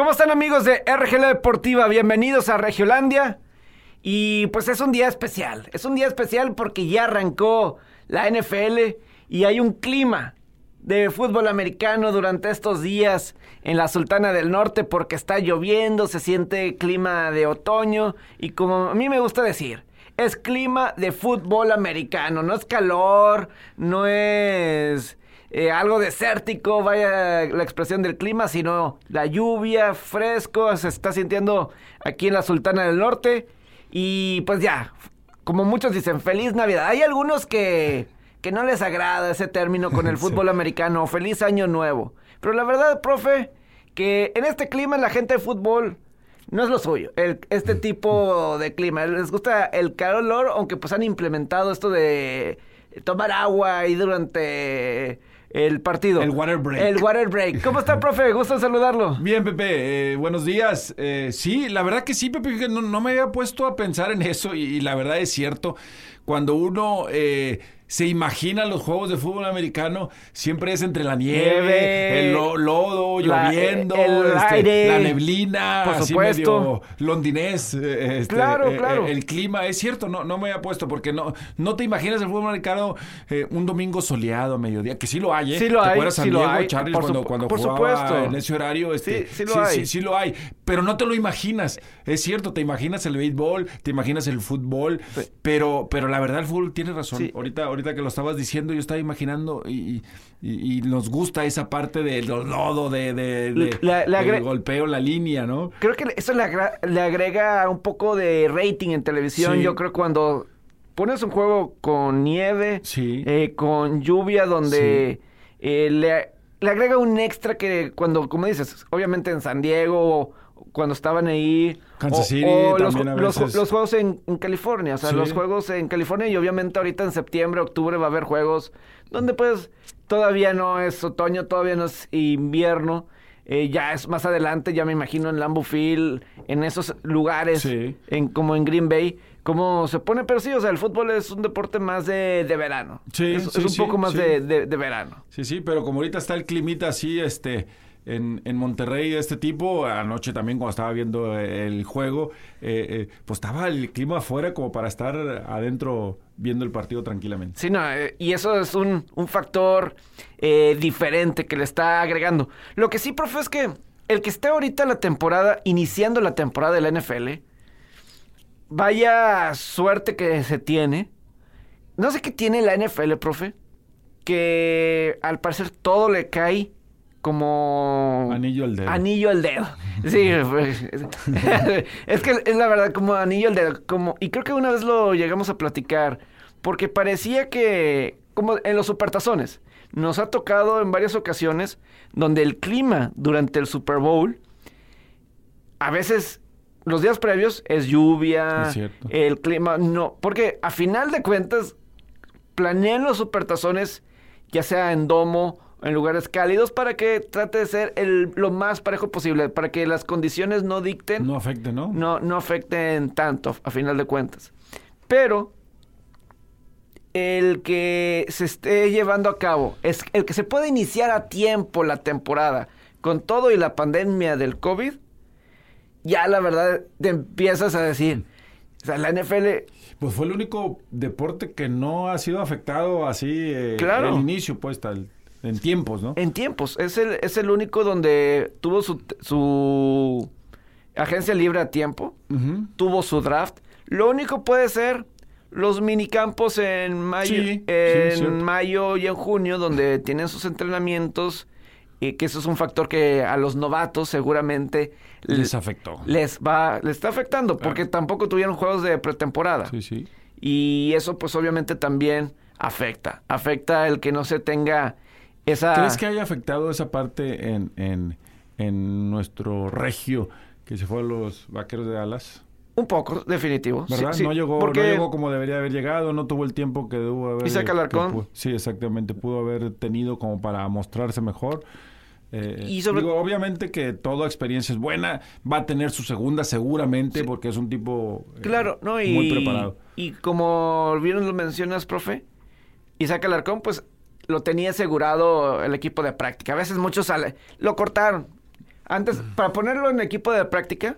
¿Cómo están amigos de RGL Deportiva? Bienvenidos a Regiolandia. Y pues es un día especial. Es un día especial porque ya arrancó la NFL y hay un clima de fútbol americano durante estos días en la Sultana del Norte porque está lloviendo, se siente clima de otoño y como a mí me gusta decir, es clima de fútbol americano, no es calor, no es eh, algo desértico, vaya la expresión del clima, sino la lluvia, fresco, se está sintiendo aquí en la Sultana del Norte. Y pues ya, como muchos dicen, feliz Navidad. Hay algunos que, que no les agrada ese término con el fútbol americano, feliz año nuevo. Pero la verdad, profe, que en este clima la gente de fútbol no es lo suyo, el, este tipo de clima. Les gusta el calor, aunque pues han implementado esto de tomar agua y durante el partido. El water break. El water break. ¿Cómo está, profe? Gusto saludarlo. Bien, Pepe. Eh, buenos días. Eh, sí, la verdad que sí, Pepe. No, no, me había puesto a pensar en eso y, la verdad es cierto. Cuando uno... Eh, se imagina los juegos de fútbol americano, siempre es entre la nieve, el lodo, lloviendo, este, la neblina, por supuesto. londinés, este, claro, claro. el clima, es cierto, no, no me había puesto, porque no, no te imaginas el fútbol americano un domingo soleado a mediodía, que sí lo hay, ¿eh? Sí lo ¿Te hay, acuerdas sí lo hay. Charlie, cuando, cuando por jugaba supuesto. en ese horario? Este, sí, sí lo hay. Sí, sí lo hay, pero no te lo imaginas. Es cierto, te imaginas el béisbol, te imaginas el fútbol, pero, pero la verdad el fútbol tiene razón. Ahorita, ahorita que lo estabas diciendo, yo estaba imaginando y, nos gusta esa parte del lodo, de, del golpeo, la línea, ¿no? Creo que eso le, agrega un poco de rating en televisión. Yo creo cuando pones un juego con nieve, eh, con lluvia, donde eh, le, le, agrega un extra que cuando, como dices, obviamente en San Diego cuando estaban ahí. Kansas City, los, juegos en, California, o sea, los juegos en California y obviamente ahorita en septiembre, octubre va a haber juegos donde pues todavía no es otoño, todavía no es invierno. Eh, ya es más adelante, ya me imagino en Lambeau Field, en esos lugares, en, como en Green Bay, cómo se pone, pero sí, o sea, el fútbol es un deporte más de, verano. Sí, es, es un poco más de, de, verano. Sí, sí, pero como ahorita está el climita así, este, en, en, Monterrey este tipo. Anoche también cuando estaba viendo el juego, eh, eh, pues estaba el clima afuera como para estar adentro viendo el partido tranquilamente. Sí, no, eh, y eso es un, un factor diferente que le está agregando. Lo que sí, profe, es que el que esté ahorita la temporada, iniciando la temporada de la NFL, vaya suerte que se tiene. No sé qué tiene la NFL, profe, que al parecer todo le cae como... Anillo al dedo. Anillo al dedo. Sí, pues, es que es la verdad como anillo al dedo. Como, y creo que una vez lo llegamos a platicar, porque parecía que, como en los supertazones, nos ha tocado en varias ocasiones donde el clima durante el Super Bowl, a veces los días previos es lluvia, el clima, no, porque a final de cuentas planean los supertazones, ya sea en domo, en lugares cálidos para que trate de ser el, lo más parejo posible, para que las condiciones no dicten. No afecten, ¿no? No, no afecten tanto, a final de cuentas. Pero el que se esté llevando a cabo, es el que se pueda iniciar a tiempo la temporada, con todo y la pandemia del COVID, ya la verdad te empiezas a decir, o sea, la NFL... Pues fue el único deporte que no ha sido afectado así eh, claro. el inicio, pues, tal en tiempos, ¿no? En tiempos. Es el, es el único donde tuvo su, su agencia libre a tiempo, tuvo su draft. Lo único puede ser los minicampos en mayo, en mayo y en junio, donde tienen sus entrenamientos, y que eso es un factor que a los novatos seguramente les afectó. Les va, les está afectando, porque tampoco tuvieron juegos de pretemporada. Sí, sí. Y eso, pues, obviamente también afecta. Afecta el que no se tenga ¿Crees que haya afectado esa parte en, en, en nuestro regio que se fue a los vaqueros de Dallas? Un poco, definitivo. ¿Verdad? no, llegó, porque... no llegó como debería haber llegado, no tuvo el tiempo que debió haber. ¿Y saca Alarcón? Sí, exactamente. Pudo haber tenido como para mostrarse mejor. Eh, y sobre... digo, obviamente que toda experiencia es buena, va a tener su segunda seguramente porque es un tipo eh, claro, no, y, muy preparado. Y como bien lo mencionas, profe, Isaac Alarcón, pues lo tenía asegurado el equipo de práctica. A veces muchos sale, lo cortaron. Antes, para ponerlo en equipo de práctica,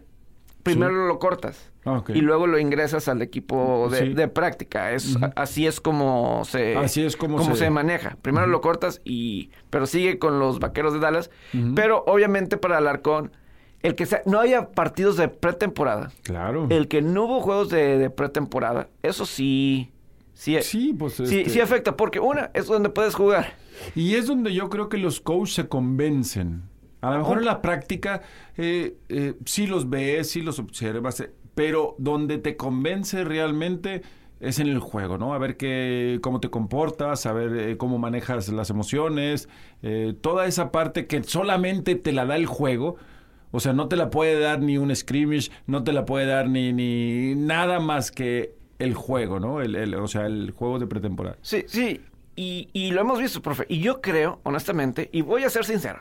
primero lo cortas. Ah. Y luego lo ingresas al equipo de, Sí. de práctica. Es, Así es como se, Así es como se- se maneja. Primero lo cortas y... Pero sigue con los vaqueros de Dallas. Pero obviamente para Alarcón, el que sea, no haya partidos de pretemporada. Claro. El que no hubo juegos de, de pretemporada, eso sí... Sí, Sí, pues, sí, este- sí afecta, porque una es donde puedes jugar. Y es donde yo creo que los coaches se convencen. A lo mejor en la práctica eh, eh, sí los ves, sí los observas, eh, pero donde te convence realmente es en el juego, ¿no? A ver qué, cómo te comportas, a ver eh, cómo manejas las emociones, eh, toda esa parte que solamente te la da el juego. O sea, no te la puede dar ni un scrimmage, no te la puede dar ni, ni nada más que el juego, ¿no? El, el- o sea, el juego de pretemporada. Sí, sí. Y, y lo hemos visto, profe. Y yo creo, honestamente, y voy a ser sincero,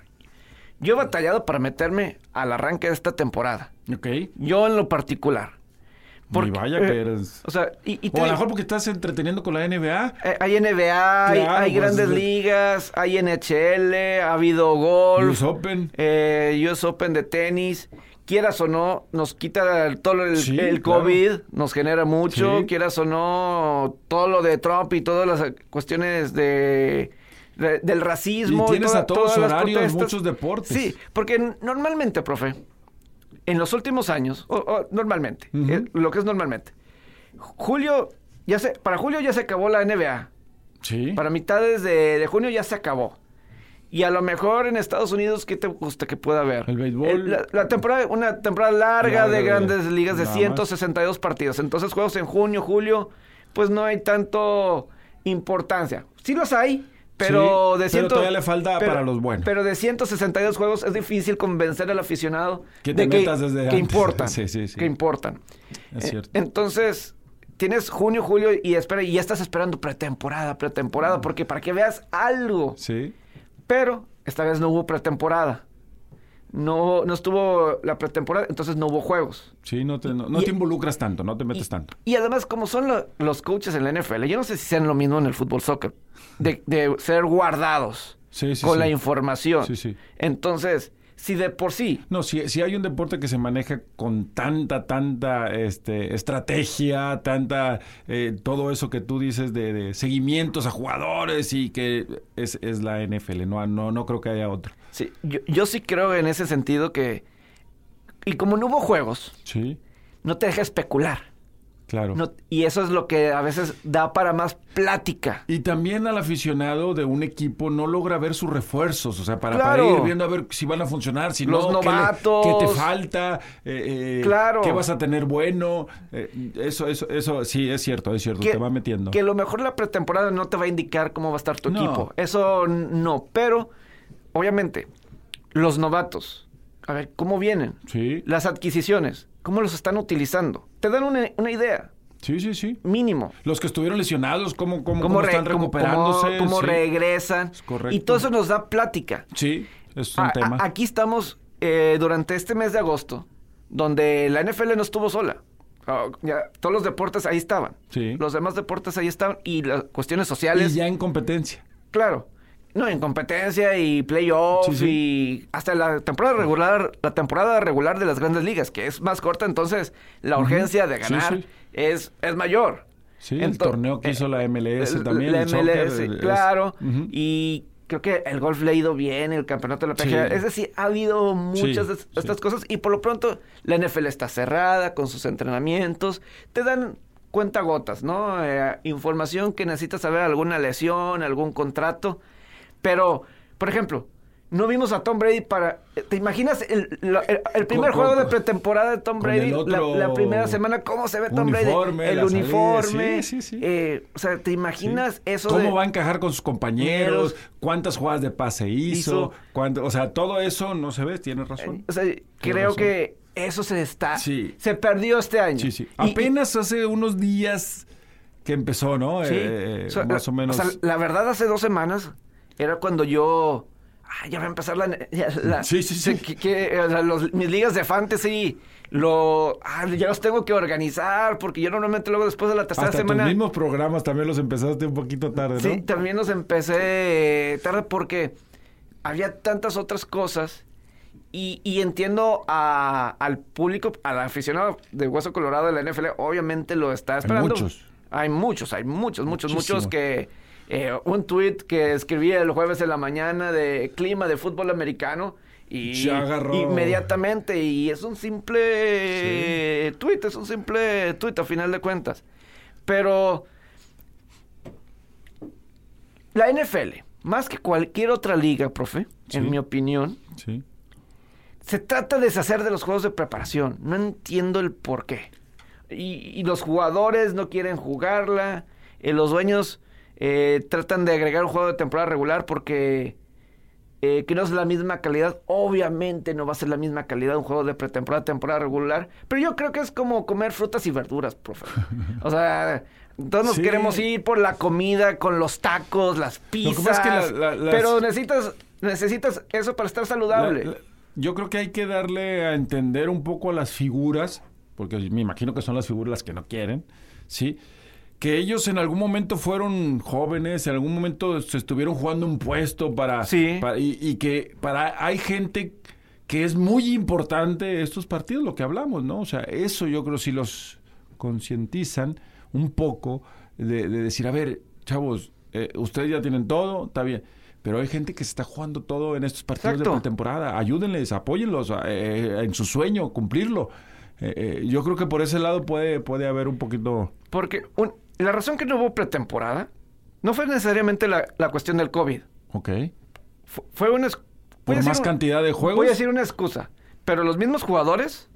yo he batallado para meterme al arranque de esta temporada. ¿Ok? Yo en lo particular. Y vaya que eh, eres- O sea, y, y te O a lo mejor porque estás entreteniendo con la NBA. eh, hay NBA, hay, Claro, hay pues, grandes de- ligas, hay NHL, ha habido golf, US Open. eh, US Open de tenis. Quieras o no, nos quita todo el, Sí, el claro. COVID, nos genera mucho. Sí. Quieras o no, todo lo de Trump y todas las cuestiones de, de- del racismo. Y tienes toda- a todos todas horarios, muchos deportes. Sí, porque normalmente, profe, en los últimos años, o, o normalmente, eh, lo que es normalmente, Julio, ya se, para julio ya se acabó la NBA. Sí. Para mitades de, de junio ya se acabó. Y a lo mejor en Estados Unidos, ¿qué te gusta que pueda haber? El béisbol. Eh, La, la temporada, una temporada larga de de- grandes ligas de nada más. 162 partidos. Entonces, juegos en junio, julio, pues no hay tanto importancia. Sí los hay, pero Sí, de pero ciento- todavía le falta para los buenos. Pero de 162 juegos es difícil convencer al aficionado Que te de metas desde que antes. importan. Sí, sí, sí. Que importan. Es Eh, cierto. Entonces, tienes junio, julio y espera, y ya estás esperando pretemporada, pretemporada, porque para que veas algo. Sí. Pero esta vez no hubo pretemporada. No, no estuvo la pretemporada, entonces no hubo juegos. Sí, no te, no, no Y- te involucras tanto, no te metes tanto. Y además, como son lo- los coaches en la NFL, yo no sé si sean lo mismo en el fútbol soccer, de, de ser guardados Sí, sí, con sí. la información. Sí, sí. Entonces, si de por sí No, si, si hay un deporte que se maneja con tanta, tanta este, estrategia, tanta, eh, todo eso que tú dices de, de seguimientos a jugadores y que es, es la NFL, no, no, no creo que haya otro. Sí, yo, yo sí creo en ese sentido que... Y como no hubo juegos, Sí, no te deja especular. Claro. No- y eso es lo que a veces da para más plática. Y también al aficionado de un equipo no logra ver sus refuerzos, o sea, para, Claro. para ir viendo a ver si van a funcionar, si Los no, qué le- novatos. qué, te falta, eh, eh, Claro. qué vas a tener bueno. eh, eso, eso, eso, sí, es cierto, es cierto, te va metiendo. Que a lo mejor la pretemporada no te va a indicar cómo va a estar tu No. equipo. Eso no. Pero, obviamente, los novatos, a ver, ¿cómo vienen? Sí, Las adquisiciones, ¿cómo los están utilizando? Te dan una, una idea, sí, sí, sí. mínimo. Los que estuvieron lesionados, cómo, cómo, ¿Cómo, están recuperándose. cómo- sí. regresan? Es correcto. Y todo eso nos da plática. Sí, es un A- a- tema. aquí estamos eh, durante este mes de agosto, donde la NFL no estuvo sola. Ah, ya, todos los deportes ahí estaban. Sí. Los demás deportes ahí estaban. Y las cuestiones y sociales, ya en competencia. claro. No, en competencia y playoffs Sí, sí. y hasta la temporada regular, la temporada regular de las grandes ligas, que es más corta, entonces la urgencia de ganar sí. Es, es mayor. Sí, el torneo que hizo la MLS el- también. La el soccer, MLS, es- claro. Ujú. Y creo que el golf le ha ido bien, el campeonato de la Sí. PGA. Es decir, ha habido muchas de sí. estas cosas y por lo pronto la NFL está cerrada con sus entrenamientos. Te dan cuentagotas, ¿no? Eh, información que necesitas saber, alguna lesión, algún contrato. Pero, por ejemplo, no vimos a Tom Brady para... ¿Te imaginas el, la- el- el primer Con- juego de pretemporada de Tom Brady? otro la, la primera semana, ¿cómo se ve Tom uniforme, Brady? El uniforme. sí, sí, sí. eh, o sea, ¿te imaginas Sí. eso ¿Cómo de- va a encajar con sus compañeros? ¿Cuántas jugadas de pase hizo? Hizo. ¿Cuánto- o sea, todo eso no se ve, tienes razón. O sea, creo razón. que eso se está... Sí. Se perdió este año. Sí, sí. Y- y- Apenas hace unos días que empezó, ¿no? Sí. Eh, O sea, más la- o menos. sea, la verdad, hace dos semanas era cuando yo. ah, ya va a empezar la. Sí, sí, sí. que- que, o sea, los- mis ligas de fantasy. Lo, ah, ya los tengo que organizar porque yo normalmente luego después de la tercera Hasta semana. tus mismos programas también los empezaste un poquito tarde, ¿no? Sí, también los empecé tarde porque había tantas otras cosas Y, y entiendo a- al público, al aficionado de Hueso Colorado de la NFL, obviamente lo está esperando. muchos. Hay muchos, hay muchos, muchos, Muchísimo. muchos que... eh, un tweet que escribí el jueves en la mañana de clima de fútbol americano y inmediatamente y es un simple tweet, es un simple tweet a final de cuentas. Pero la NFL, más que cualquier otra liga, profe, Sí. en mi opinión, Sí. se trata de deshacer de los juegos de preparación. No entiendo el por qué. Y, y los jugadores no quieren jugarla. eh, los dueños eh, tratan de agregar un juego de temporada regular porque eh, que no es la misma calidad. Obviamente no va a ser la misma calidad un juego de pretemporada, temporada regular. Pero yo creo que es como comer frutas y verduras, profe. O sea, todos nos Sí. queremos ir por la comida, con los tacos, las pizzas. pasa es que la- la- las- Pero necesitas, necesitas eso para estar saludable. La- yo creo que hay que darle a entender un poco a las figuras, porque me imagino que son las figuras las que no quieren, ¿sí? Que ellos en algún momento fueron jóvenes, en algún momento se estuvieron jugando un puesto para... Sí. para- y, y que para hay gente que es muy importante estos partidos, lo que hablamos, ¿no? O sea, eso yo creo si los concientizan un poco de, de decir, a ver, chavos, eh, ustedes ya tienen todo, está bien. Pero hay gente que se está jugando todo en estos partidos Exacto. de pretemporada. Ayúdenles, apóyenlos eh, en su sueño, cumplirlo. Eh, eh, yo creo que por ese lado puede, puede haber un poquito... Porque un- la razón que no hubo pretemporada no fue necesariamente la, la cuestión del COVID. Ok. Fu- Fue una... Por más un- cantidad de juegos. Voy a decir una excusa. Pero los mismos jugadores,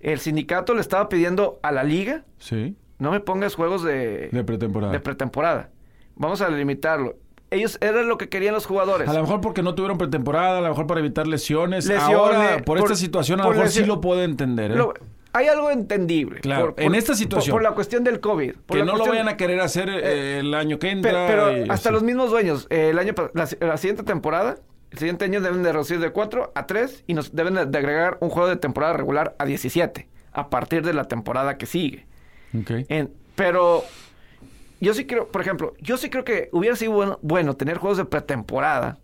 el sindicato le estaba pidiendo a la liga, Sí, no me pongas juegos de, de pretemporada. de pretemporada. Vamos a limitarlo. Ellos era lo que querían los jugadores. A lo mejor porque no tuvieron pretemporada, a lo mejor para evitar lesiones. Lesiones, Ahora, por, por- esta situación, a lo mejor sí lo puedo entender. ¿eh? Lo- hay algo entendible. Claro, en esta situación. Por, por la cuestión del COVID. por que no lo vayan a querer hacer eh, el año que entra. Pero, y hasta los mismos dueños, eh, el año la, la siguiente temporada, el siguiente año deben de reducir de 4 a 3 y nos deben de, de agregar un juego de temporada regular a 17 a partir de la temporada que sigue. Ok. En- pero yo sí creo, por ejemplo, yo sí creo que hubiera sido bueno, bueno tener juegos de pretemporada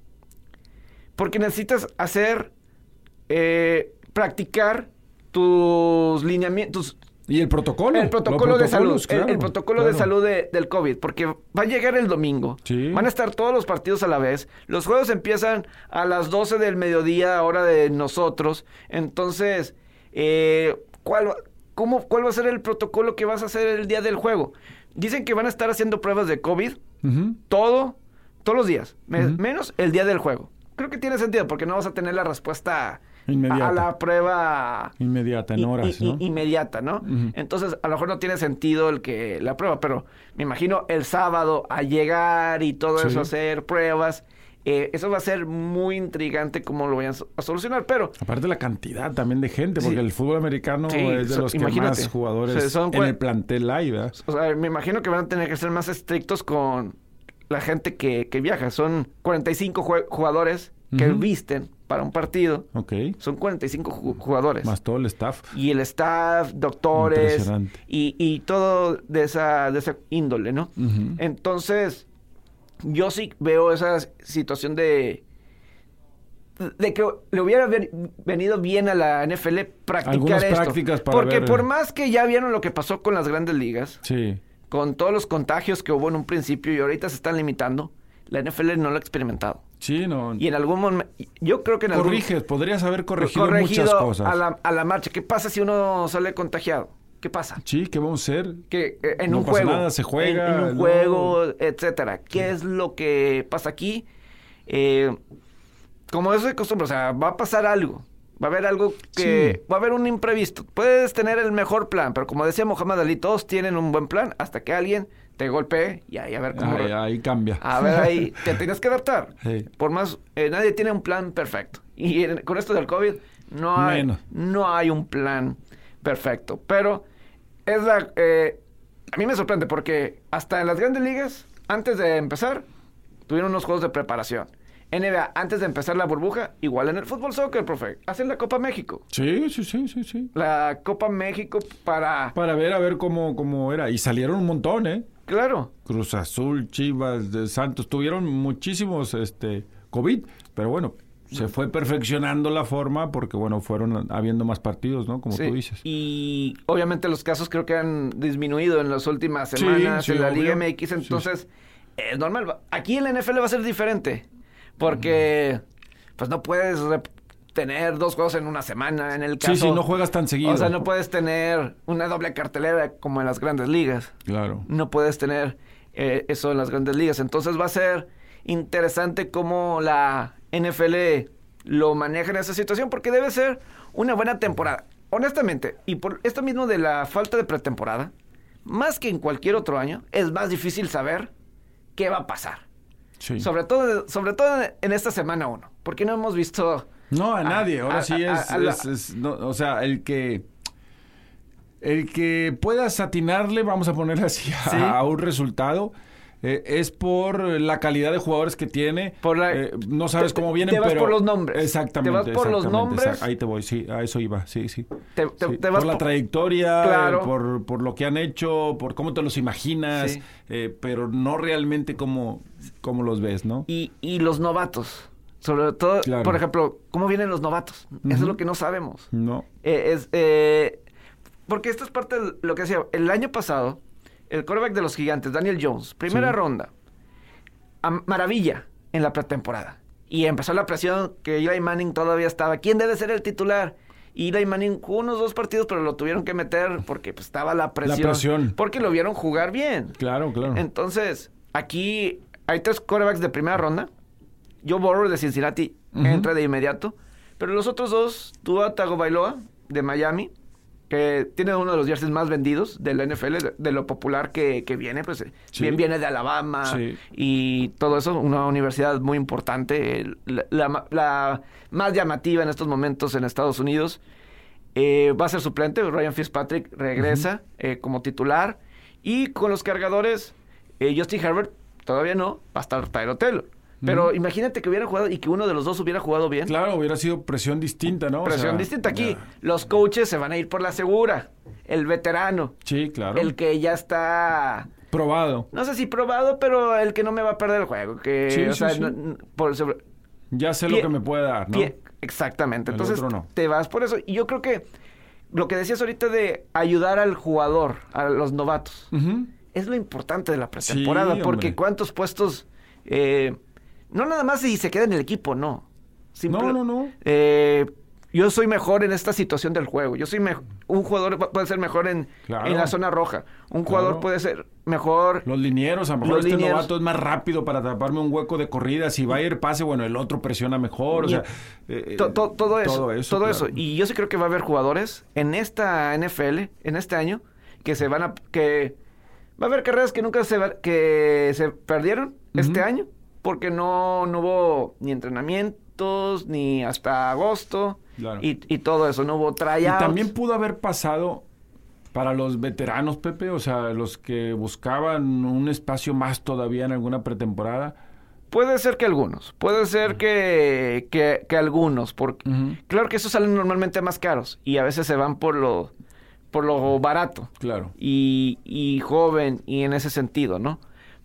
porque necesitas hacer, eh, practicar tus lineamientos, Y el protocolo. el protocolo de salud, el- el, claro, protocolo de salud de- del COVID, porque va a llegar el domingo, Sí. van a estar todos los partidos a la vez, los juegos empiezan a las 12 del mediodía, hora de nosotros, entonces, eh, ¿cuál, va- cómo, ¿cuál va a ser el protocolo que vas a hacer el día del juego? Dicen que van a estar haciendo pruebas de COVID todo, todos los días, menos el día del juego. Creo que tiene sentido porque no vas a tener la respuesta Inmediata. a la prueba Inmediata, en horas, i- ¿no? inmediata, ¿no? Entonces, a lo mejor no tiene sentido el que la prueba, pero me imagino el sábado a llegar y todo Sí. eso, hacer pruebas. eh, eso va a ser muy intrigante cómo lo vayan a so- a solucionar, pero Aparte la cantidad también de gente, porque Sí. el fútbol americano Sí, es de so- los que más jugadores son en el plantel hay, ¿verdad? o sea, me imagino que van a tener que ser más estrictos con la gente que, que viaja. Son 45 jue- jugadores que visten para un partido. Ok. Son 45 ju- jugadores. Más todo el staff. y el staff, doctores Impresionante. y, y todo de esa, de esa índole, ¿no? Entonces, yo sí veo esa situación de de que le hubiera ven- venido bien a la NFL practicar Algunas esto. prácticas para Porque ver- por más que ya vieron lo que pasó con las grandes ligas, Sí. con todos los contagios que hubo en un principio y ahorita se están limitando, la NFL no lo ha experimentado. Sí, no. Y en algún momento, yo creo que en algún Corriges, podrías haber corregido, corregido muchas cosas. A, la, a la marcha. ¿Qué pasa si uno sale contagiado? ¿Qué pasa? Sí, ¿qué vamos a hacer? Que eh, en No un pasa juego. nada, se juega, En, en un no. juego, etcétera. ¿Qué es lo que pasa aquí? Eh, como eso de costumbre, o sea, va a pasar algo. Va a haber algo que... Sí. Va a haber un imprevisto. Puedes tener el mejor plan, pero como decía Mohamed Ali, todos tienen un buen plan hasta que alguien te golpee y ahí a ver cómo... Ahí, ahí cambia. A ver, ahí te tienes que adaptar. Sí. Por más, eh, nadie tiene un plan perfecto. Y en- con esto del COVID, no hay, Menos. no hay un plan perfecto. Pero es la, eh, a mí me sorprende porque hasta en las grandes ligas, antes de empezar, tuvieron unos juegos de preparación. NBA, antes de empezar la burbuja, igual en el fútbol soccer, profe, hacen la Copa México. Sí, sí, sí, sí, sí. La Copa México para... Para ver a ver cómo, cómo era. Y salieron un montón, ¿eh? Claro. Cruz Azul, Chivas, de Santos, tuvieron muchísimos este COVID, pero bueno, se fue perfeccionando la forma porque, bueno, fueron habiendo más partidos, ¿no? Como Sí, tú dices. Y obviamente los casos creo que han disminuido en las últimas semanas sí, en la obvio. Liga MX, entonces es normal. Va- Aquí en la NFL va a ser diferente, porque pues no puedes tener dos juegos en una semana en el caso. Sí, sí, no juegas tan seguido. O sea, no puedes tener una doble cartelera como en las grandes ligas. Claro. No puedes tener eh, eso en las grandes ligas. Entonces va a ser interesante cómo la NFL lo maneja en esa situación, porque debe ser una buena temporada. Honestamente, y por esto mismo de la falta de pretemporada, más que en cualquier otro año, es más difícil saber qué va a pasar. Sí. Sobre todo, sobre todo en esta semana uno, porque no hemos visto... No, a nadie. Ahora a- sí a- es, a la- es- es- no, o sea, el que el que pueda atinarle, vamos a poner así, a, Sí. a un resultado. eh, es por la calidad de jugadores que tiene. Por la- Eh, no sabes te- cómo vienen, te vas pero por los nombres. Exactamente. Te vas por los nombres. exact- Ahí te voy, sí, a eso iba, sí, sí. Te- te- Sí, te vas por la por- trayectoria, Claro. eh, por, por lo que han hecho, por cómo te los imaginas, Sí. eh, pero no realmente cómo, cómo los ves, ¿no? Y, y los novatos. Sobre todo, Claro. por ejemplo, ¿cómo vienen los novatos? Eso es lo que no sabemos. No. Eh, es, eh, porque esto es parte de lo que decía. El año pasado, el quarterback de los gigantes, Daniel Jones, primera Sí. ronda, a maravilla en la pretemporada. Y empezó la presión que Eli Manning todavía estaba. ¿Quién debe ser el titular? Y Eli Manning jugó unos dos partidos, pero lo tuvieron que meter porque pues, estaba la presión. presión. Porque lo vieron jugar bien. Claro, claro. Entonces, aquí hay tres quarterbacks de primera ronda. Joe Burrow de Cincinnati entra de inmediato. Pero los otros dos, Tua Tagovailoa de Miami, que tiene uno de los jerseys más vendidos de la NFL, de, de lo popular que, que viene, pues eh, Sí. bien viene de Alabama Sí. y todo eso, una universidad muy importante, la, la ma- la más llamativa en estos momentos en Estados Unidos. Eh, va a ser suplente, Ryan Fitzpatrick regresa eh, como titular. Y con los cargadores, eh, Justin Herbert todavía no, va a estar Tyro Taylor. Pero imagínate que hubiera jugado y que uno de los dos hubiera jugado bien. Claro, hubiera sido presión distinta, ¿no? O Presión sea, distinta aquí. ya. Los coaches se van a ir por la segura. El veterano. Sí, claro. El que ya está. Probado. No sé si probado, pero el que no me va a perder el juego. Que, Sí, o sí, sea, sí. no- por sobre- Ya sé lo que me puede dar, ¿no? pie- exactamente. El Entonces no. te vas por eso. Y yo creo que lo que decías ahorita de ayudar al jugador, a los novatos, es lo importante de la pretemporada. Porque hombre. cuántos puestos. eh, no nada más si se queda en el equipo, no. Simple- No, no, no. eh, yo soy mejor en esta situación del juego. Yo soy mejor. Un jugador pu- puede ser mejor en, Claro. en la zona roja. Un jugador Claro. puede ser mejor. Los linieros, a lo mejor Los este linieros. novato es más rápido para taparme un hueco de corrida. Si va a ir pase, bueno, el otro presiona mejor. O sea, eh, To- to- todo eso. Todo eso. claro. Y yo sí creo que va a haber jugadores en esta NFL, en este año, que se van a. que Va a haber carreras que nunca se, que se perdieron este año, porque no, no hubo ni entrenamientos, ni hasta agosto, Claro. y, y todo eso. No hubo Y tryouts. también pudo haber pasado para los veteranos, Pepe, o sea, los que buscaban un espacio más todavía en alguna pretemporada. Puede ser que algunos, puede ser que, que, que algunos, porque claro que esos salen normalmente más caros y a veces se van por lo, por lo barato Claro. y, y joven y en ese sentido, ¿no?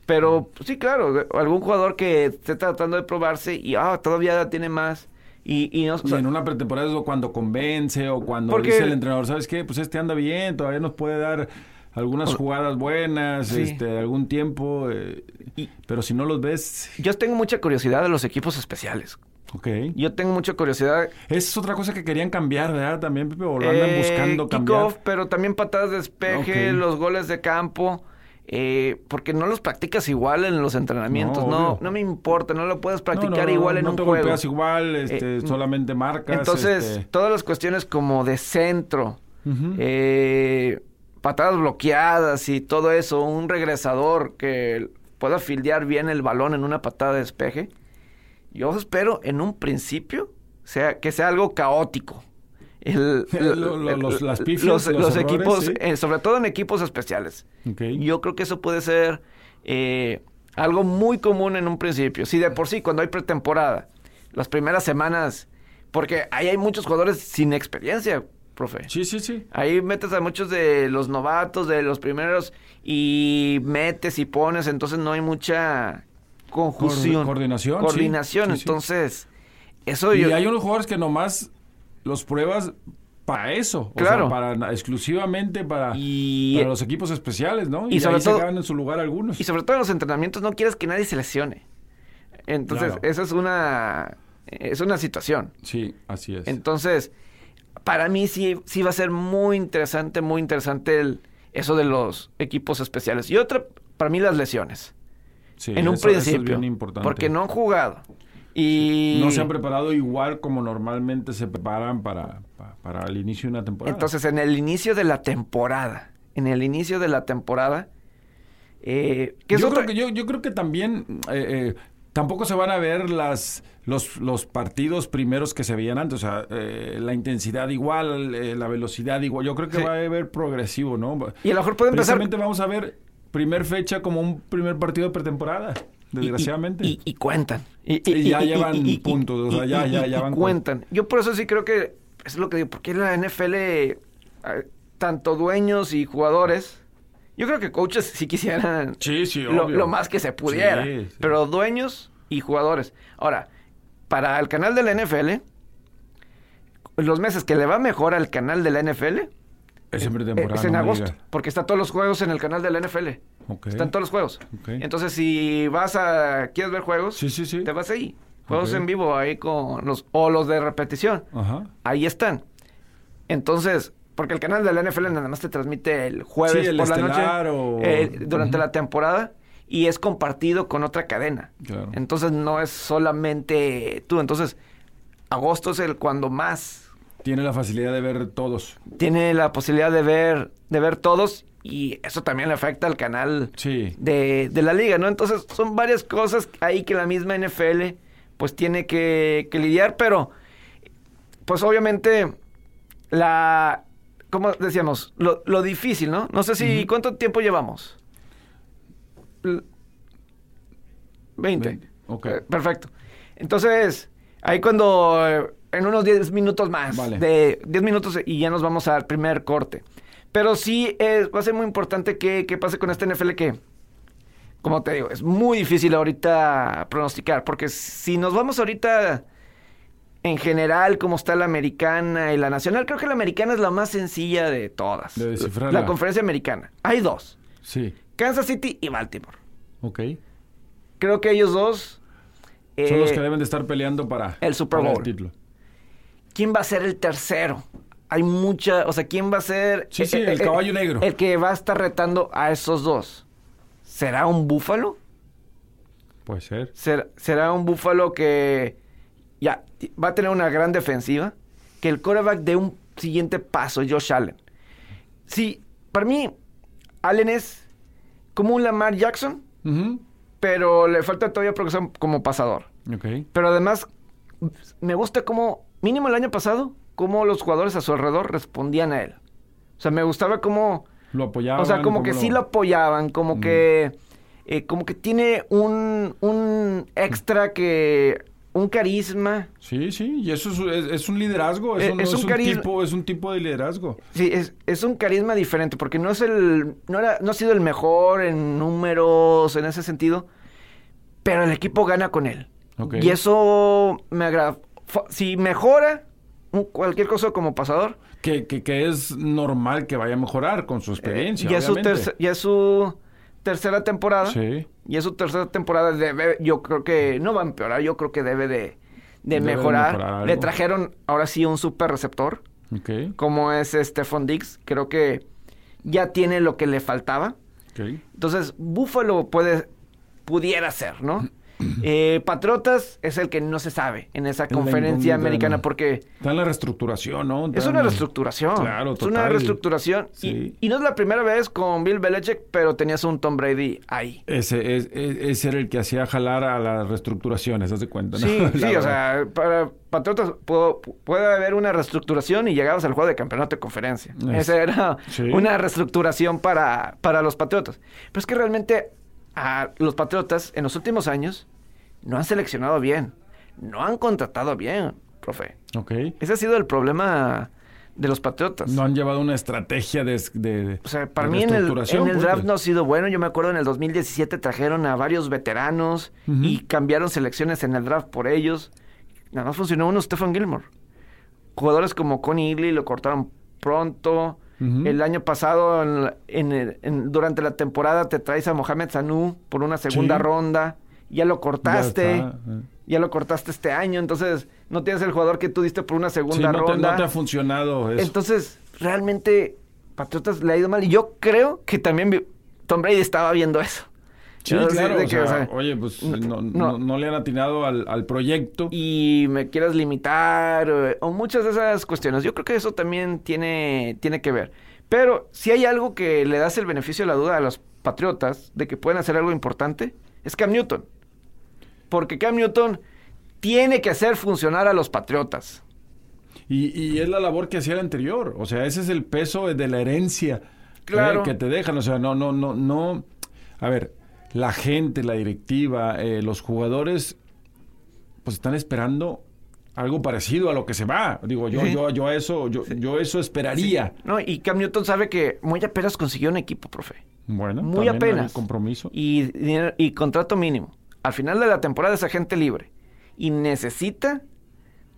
Pero pues, sí, claro, algún jugador que esté tratando de probarse y ah, todavía tiene más y, y no, o Y en una pretemporada es cuando convence o cuando Porque- dice el entrenador, ¿sabes qué? Pues este anda bien, todavía nos puede dar algunas jugadas buenas, Sí. este, algún tiempo, eh, Y- pero si no los ves, yo tengo mucha curiosidad de los equipos especiales. ok. Yo tengo mucha curiosidad. Es otra cosa que querían cambiar, ¿verdad? También, Pepe, o lo andan eh, buscando cambiar. kickoff, pero también patadas de despeje, los goles de campo. Eh, porque no los practicas igual en los entrenamientos. No, No, no, me importa, no lo puedes No, practicar no, no, igual en no un te juego. golpeas igual, este, Eh, solamente marcas. Entonces, este, todas las cuestiones como de centro, eh, patadas bloqueadas y todo eso, un regresador que pueda fildear bien el balón en una patada de despeje, yo espero en un principio sea, que sea algo caótico. El- lo- los- las pifias, los, los los errores, equipos, sí. eh, sobre todo en equipos especiales. Yo creo que eso puede ser eh, algo muy común en un principio. Si de por sí, cuando hay pretemporada, las primeras semanas, porque ahí hay muchos jugadores sin experiencia, profe. Sí, sí, sí. Ahí metes a muchos de los novatos, de los primeros, y metes y pones, entonces no hay mucha conjunción. Coor- coordinación, sí. Coordinación, Sí, sí. entonces Eso y yo... hay unos jugadores que nomás los pruebas para eso. Claro. O sea, para, exclusivamente para, Y- para los equipos especiales, ¿no? y Y, sobre ahí todo- se en su lugar algunos. Y sobre todo en los entrenamientos no quieres que nadie se lesione. Entonces, Claro. esa es una... Es una situación. Sí, así es. Entonces, para mí sí, sí va a ser muy interesante, muy interesante el, eso de los equipos especiales. Y otra, para mí las lesiones. Sí, en un eso- eso es principio. bien importante. Porque no han jugado. Y No se han preparado igual como normalmente se preparan para, pa- para, el inicio de una temporada. entonces en el inicio de la temporada, en el inicio de la temporada, eh, ¿qué es yo, creo que, yo, yo creo que también eh, eh, tampoco se van a ver las los, los partidos primeros que se veían antes. O sea, eh, la intensidad igual, eh, la velocidad igual. Yo creo que Sí. va a haber progresivo, ¿no? Y a lo mejor puede empezar... Vamos a ver primer fecha como un primer partido de pretemporada, desgraciadamente. Y, y cuentan. Y, Y ya llevan puntos, o sea, ya- ya- ya van con- cuentan. Yo por eso sí creo que es lo que digo, porque la NFL, tanto dueños y jugadores, yo creo que coaches sí quisieran sí, sí, lo, más que se pudiera, Sí, pero dueños y jugadores. Ahora, para el canal de la NFL, los meses que le va mejor al canal de la NFL Es en eh, es en no me agosto, porque están todos los juegos en el canal de la NFL. Están todos los juegos. Entonces, si vas a quieres ver juegos, Sí, sí, sí. te vas ahí. Juegos en vivo ahí con los o los de repetición. Ajá. Ahí están. Entonces, porque el canal de la NFL nada más te transmite el jueves Sí, el por la noche o- eh, durante Ujú. la temporada y es compartido con otra cadena. Claro. Entonces no es solamente tú. Entonces, agosto es el cuando más Tiene la facilidad de ver todos. tiene la posibilidad de ver de ver todos y eso también le afecta al canal Sí. de, de la liga, ¿no? Entonces son varias cosas ahí que la misma NFL pues tiene que, que lidiar, pero pues obviamente la, como decíamos, lo, lo difícil, ¿no? No sé si. ¿cuánto tiempo llevamos? L- 20. Veinte, ok. Eh, perfecto. Entonces, ahí cuando eh, en unos 10 minutos más, Vale. de 10 minutos y ya nos vamos al primer corte. Pero sí es, va a ser muy importante que, que pase con este NFL que, como te digo, es muy difícil ahorita pronosticar, porque si nos vamos ahorita en general, como está la americana y la nacional, creo que la americana es la más sencilla de todas. De La- descifrarla. La conferencia americana. Hay dos, Sí. Kansas City y Baltimore. Ok. Creo que ellos dos... Son los eh, que deben de estar peleando para el Super para Bowl. título. ¿Quién va a ser el tercero? Hay mucha, o sea, ¿quién va a ser Sí, sí, el caballo negro. El que va a estar retando a esos dos. ¿Será un búfalo? Puede ser. ¿Será, será un búfalo que ya va a tener una gran defensiva? Que el quarterback dé un siguiente paso, Josh Allen. Sí, para mí, Allen es como un Lamar Jackson, pero le falta todavía progresión como pasador. Ok. Pero además, me gusta cómo, mínimo el año pasado, cómo los jugadores a su alrededor respondían a él. O sea, me gustaba cómo, Lo apoyaban. o sea, como que sí lo apoyaban, como Mm. que, eh, como que tiene un, un extra que, un carisma. Sí, sí. Y eso es, es- es un liderazgo. Eh, no es un un carisma. tipo, es un tipo de liderazgo. Sí, es, es un carisma diferente, porque no es el, no era, no ha sido el mejor en números, en ese sentido, pero el equipo gana con él. Y eso me agrada. Si mejora cualquier cosa como pasador, Que, que, que es normal que vaya a mejorar con su experiencia. Eh, ya, es su ya es su tercera temporada. Sí. Y es su tercera temporada. Debe, yo creo que no va a empeorar. Yo creo que debe de, de Debe de mejorar. Le trajeron ahora sí un super receptor. Como es Stephon Diggs. Creo que ya tiene lo que le faltaba. Entonces, Buffalo puede, pudiera ser, ¿no? Eh, Patriotas es el que no se sabe en esa conferencia americana porque Está en la reestructuración, ¿no? es una reestructuración. Claro, Es una reestructuración. Y- Sí. Y, no es la primera vez con Bill Belichick, pero tenías un Tom Brady ahí. Ese, es- es- ese era el que hacía jalar a las reestructuraciones, haz de cuenta, ¿no? Sí, sí, o sea, para Patriotas puedo- puede haber una reestructuración y llegabas al juego de campeonato de conferencia. Es- Esa era sí. una reestructuración para, para los Patriotas. Pero es que realmente a los Patriotas en los últimos años no han seleccionado bien, no han contratado bien, profe. Ok. Ese ha sido el problema de los Patriotas. No han llevado una estrategia de... de- O sea, para de mí en el, reestructuración, en el draft no ha sido bueno. Yo me acuerdo en el 2017 trajeron a varios veteranos y cambiaron selecciones en el draft por ellos. nada más funcionó uno, Stephen Gilmore. Jugadores como Connie Ely lo cortaron pronto. El año pasado, en en en- durante la temporada, te traes a Mohamed Sanu por una segunda Sí. ronda. Ya lo cortaste. eh. Ya lo cortaste este año. Entonces, no tienes el jugador que tú diste por una Sí, segunda te, ronda. no te ha funcionado eso. Entonces, realmente, Patriotas le ha ido mal. Y yo creo que también Tom Brady estaba viendo eso. Sí, claro. que, o sea, oye, pues no- no, no. no- no le han atinado al, al proyecto. y me quieras limitar o, o muchas de esas cuestiones. Yo creo que eso también tiene, tiene que ver. Pero si hay algo que le das el beneficio de la duda a los Patriotas de que pueden hacer algo importante, es Cam Newton. Porque Cam Newton tiene que hacer funcionar a los Patriotas. Y, y es la labor que hacía el anterior. O sea, ese es el peso de la herencia Claro. eh, que te dejan. O sea, no, no, no, no. A ver, la gente, la directiva, eh, los jugadores, pues están esperando algo parecido a lo que se va. Digo, yo, Sí. yo, yo a eso, yo, yo eso esperaría. ¿no? Y Cam Newton sabe que muy apenas consiguió un equipo, profe. Bueno, Muy apenas. compromiso. Y, dinero- y contrato mínimo. Al final de la temporada es agente libre. Y necesita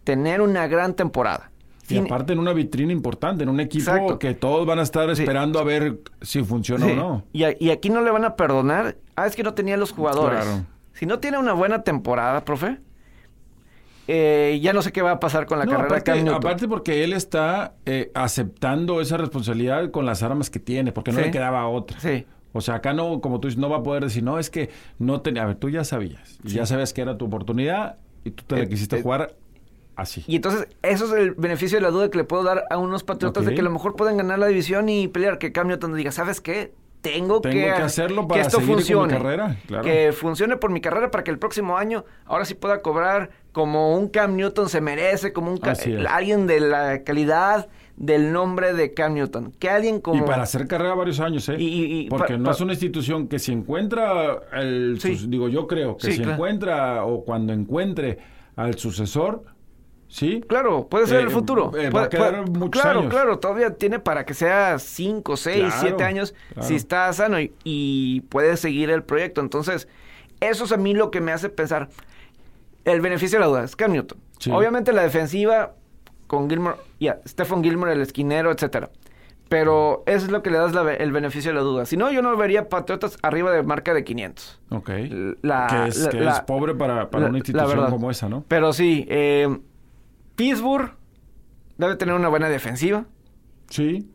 tener una gran temporada. Y aparte en una vitrina importante, en un equipo Exacto. que todos van a estar Sí. esperando a ver si funciona Sí. o no. Y, a- y aquí no le van a perdonar. Ah, es que no tenía los jugadores. Claro. Si no tiene una buena temporada, profe, eh, ya no sé qué va a pasar con la No, carrera aparte, de aparte porque él está eh, aceptando esa responsabilidad con las armas que tiene, porque no Sí. le quedaba otra. Sí. O sea, acá no, como tú dices, no va a poder decir, no, es que no tenía. A ver, tú ya sabías. Ya sabías que era tu oportunidad y tú te la Eh, quisiste eh, jugar así. Y entonces, eso es el beneficio de la duda que le puedo dar a unos patriotas de que a lo mejor pueden ganar la división y pelear. Que Cam Newton diga, ¿sabes qué? Tengo, Tengo que, que hacerlo para que esto con mi funcione. carrera, claro. Que funcione por mi carrera para que el próximo año ahora sí pueda cobrar como un Cam Newton se merece, como un alguien de la calidad del nombre de Cam Newton. Que alguien como... Y para hacer carrera varios años, ¿eh? Y- y- y Porque pa- no pa- es una institución que si encuentra el... Sí. sus- digo, yo creo que Sí, si claro. encuentra o cuando encuentre al sucesor, ¿sí? Claro, puede ser Eh, el futuro. eh, va a quedar muchos claro, años. claro, todavía tiene para que sea 5, 6, Claro, 7 años claro. si está sano y, y puede seguir el proyecto. Entonces, eso es a mí lo que me hace pensar. El beneficio de la duda es Cam Newton. Sí. Obviamente la defensiva con Gilmore, ya, Stephen Gilmore, el esquinero, etcétera. Pero eso es lo que le das la- el beneficio de la duda. Si no, yo no vería Patriotas arriba de marca de 500. Ok. La- que es, la- que es pobre para, para una institución como esa, ¿no? Pero sí, eh, Pittsburgh debe tener una buena defensiva. Sí.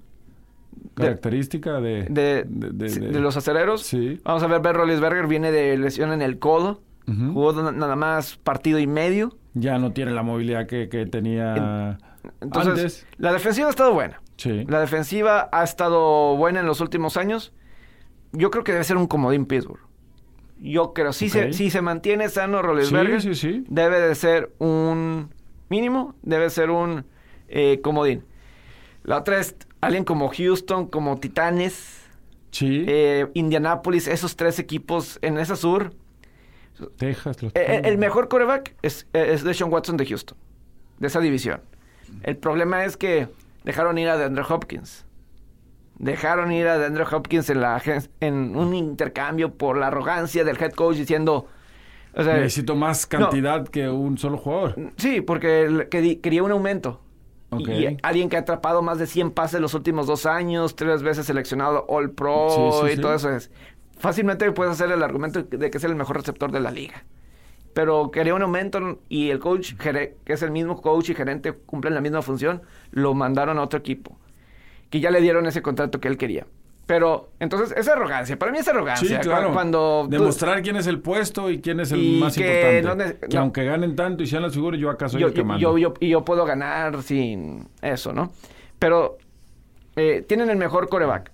Característica de... de, los aceleros. Sí. Vamos a ver, Ben Roethlisberger viene de lesión en el codo. Jugó na- nada más partido y medio. Ya no tiene la movilidad que, que tenía Entonces, antes. la defensiva ha estado buena. Sí. La defensiva ha estado buena en los últimos años. Yo creo que debe ser un comodín Pittsburgh. Yo creo, si, se, si se mantiene sano Roethlisberger, Sí, sí, sí. debe de ser un mínimo, debe ser un eh, comodín. La otra es alguien como Houston, como Titanes, Sí. eh, Indianapolis, esos tres equipos en esa sur. Texas. los- Eh, el mejor coreback es, es Deshaun Watson de Houston, de esa división. El problema es que dejaron ir a DeAndre Hopkins. Dejaron ir a DeAndre Hopkins en, la, en un intercambio por la arrogancia del head coach diciendo... O sea, Necesito más cantidad que un solo jugador. Sí, porque quería un aumento. Y alguien que ha atrapado más de 100 pases los últimos dos años, tres veces seleccionado All Pro Sí, sí, y sí. todo eso es. Fácilmente puedes hacer el argumento de que es el mejor receptor de la liga. Pero quería un aumento y el coach, que es el mismo coach y gerente, cumplen la misma función, lo mandaron a otro equipo. Que ya le dieron ese contrato que él quería. Pero, entonces, es arrogancia. Para mí es Sí, arrogancia. Cu- claro. Cuando Demostrar quién es el puesto y quién es el Y más que importante. no que no. aunque ganen tanto y sean las figuras, yo acá soy yo, el que yo- manda. yo- yo- y yo puedo ganar sin eso, ¿no? Pero eh, tienen el mejor coreback.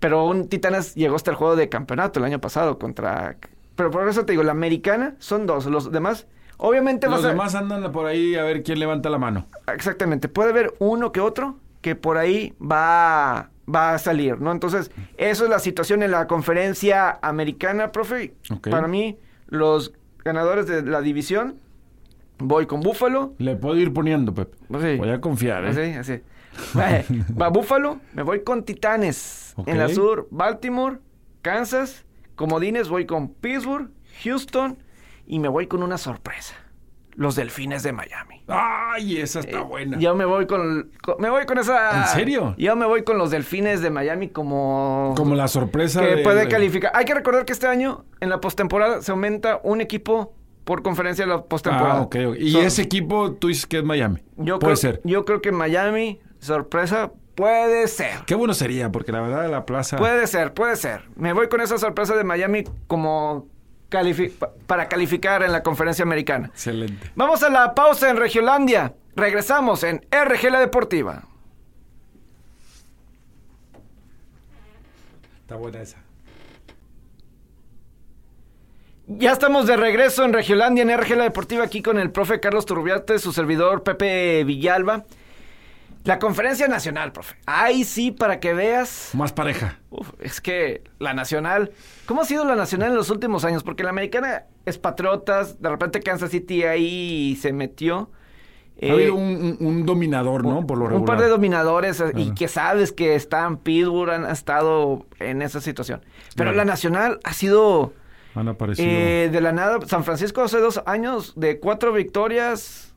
Pero un Titanes llegó hasta el juego de campeonato el año pasado contra... Pero por eso te digo, la americana son dos. Los demás, obviamente Los vas a- demás andan por ahí a ver quién levanta la mano. Exactamente. Puede haber uno que otro que por ahí va, va a salir, ¿no? Entonces, eso es la situación en la conferencia americana, profe. Ok. Para mí, los ganadores de la división, voy con Buffalo. Le puedo ir poniendo, Pep. Sí. Voy a confiar, ¿eh? Así, así. Va, va Búfalo, me voy con Titanes. En la sur, Baltimore, Kansas. Comodines, voy con Pittsburgh, Houston y me voy con una sorpresa. Los Delfines de Miami. Ay, esa está buena. Yo me voy con, con- me voy con esa. ¿En serio? Yo me voy con los Delfines de Miami como Como la sorpresa que de- puede de- calificar. Hay que recordar que este año en la postemporada se aumenta un equipo por conferencia de la postemporada. Ah, ok. Y So- ese equipo, tú dices que es Miami. yo Puede creo, ser. Yo creo que Miami sorpresa puede ser. Qué bueno sería, porque la verdad la plaza... Puede ser, puede ser. Me voy con esa sorpresa de Miami como califi- para calificar en la conferencia americana. Excelente. Vamos a la pausa en Regiolandia. Regresamos en RG La Deportiva. Está buena esa. Ya estamos de regreso en Regiolandia, en RG La Deportiva, aquí con el profe Carlos Turbiate, su servidor Pepe Villalba. La conferencia nacional, profe. Ahí sí, para que veas. Más pareja. Uf, es que la nacional. ¿Cómo ha sido la nacional en los últimos años? Porque la americana es Patriotas, de repente Kansas City ahí se metió. ha Eh, habido un, un- un dominador, ¿no? Por lo un regular. par de dominadores eh, y que sabes que están Pittsburgh, han estado en esa situación. Pero Claro. la nacional ha sido Han aparecido. eh, de la nada. San Francisco hace dos años de cuatro victorias.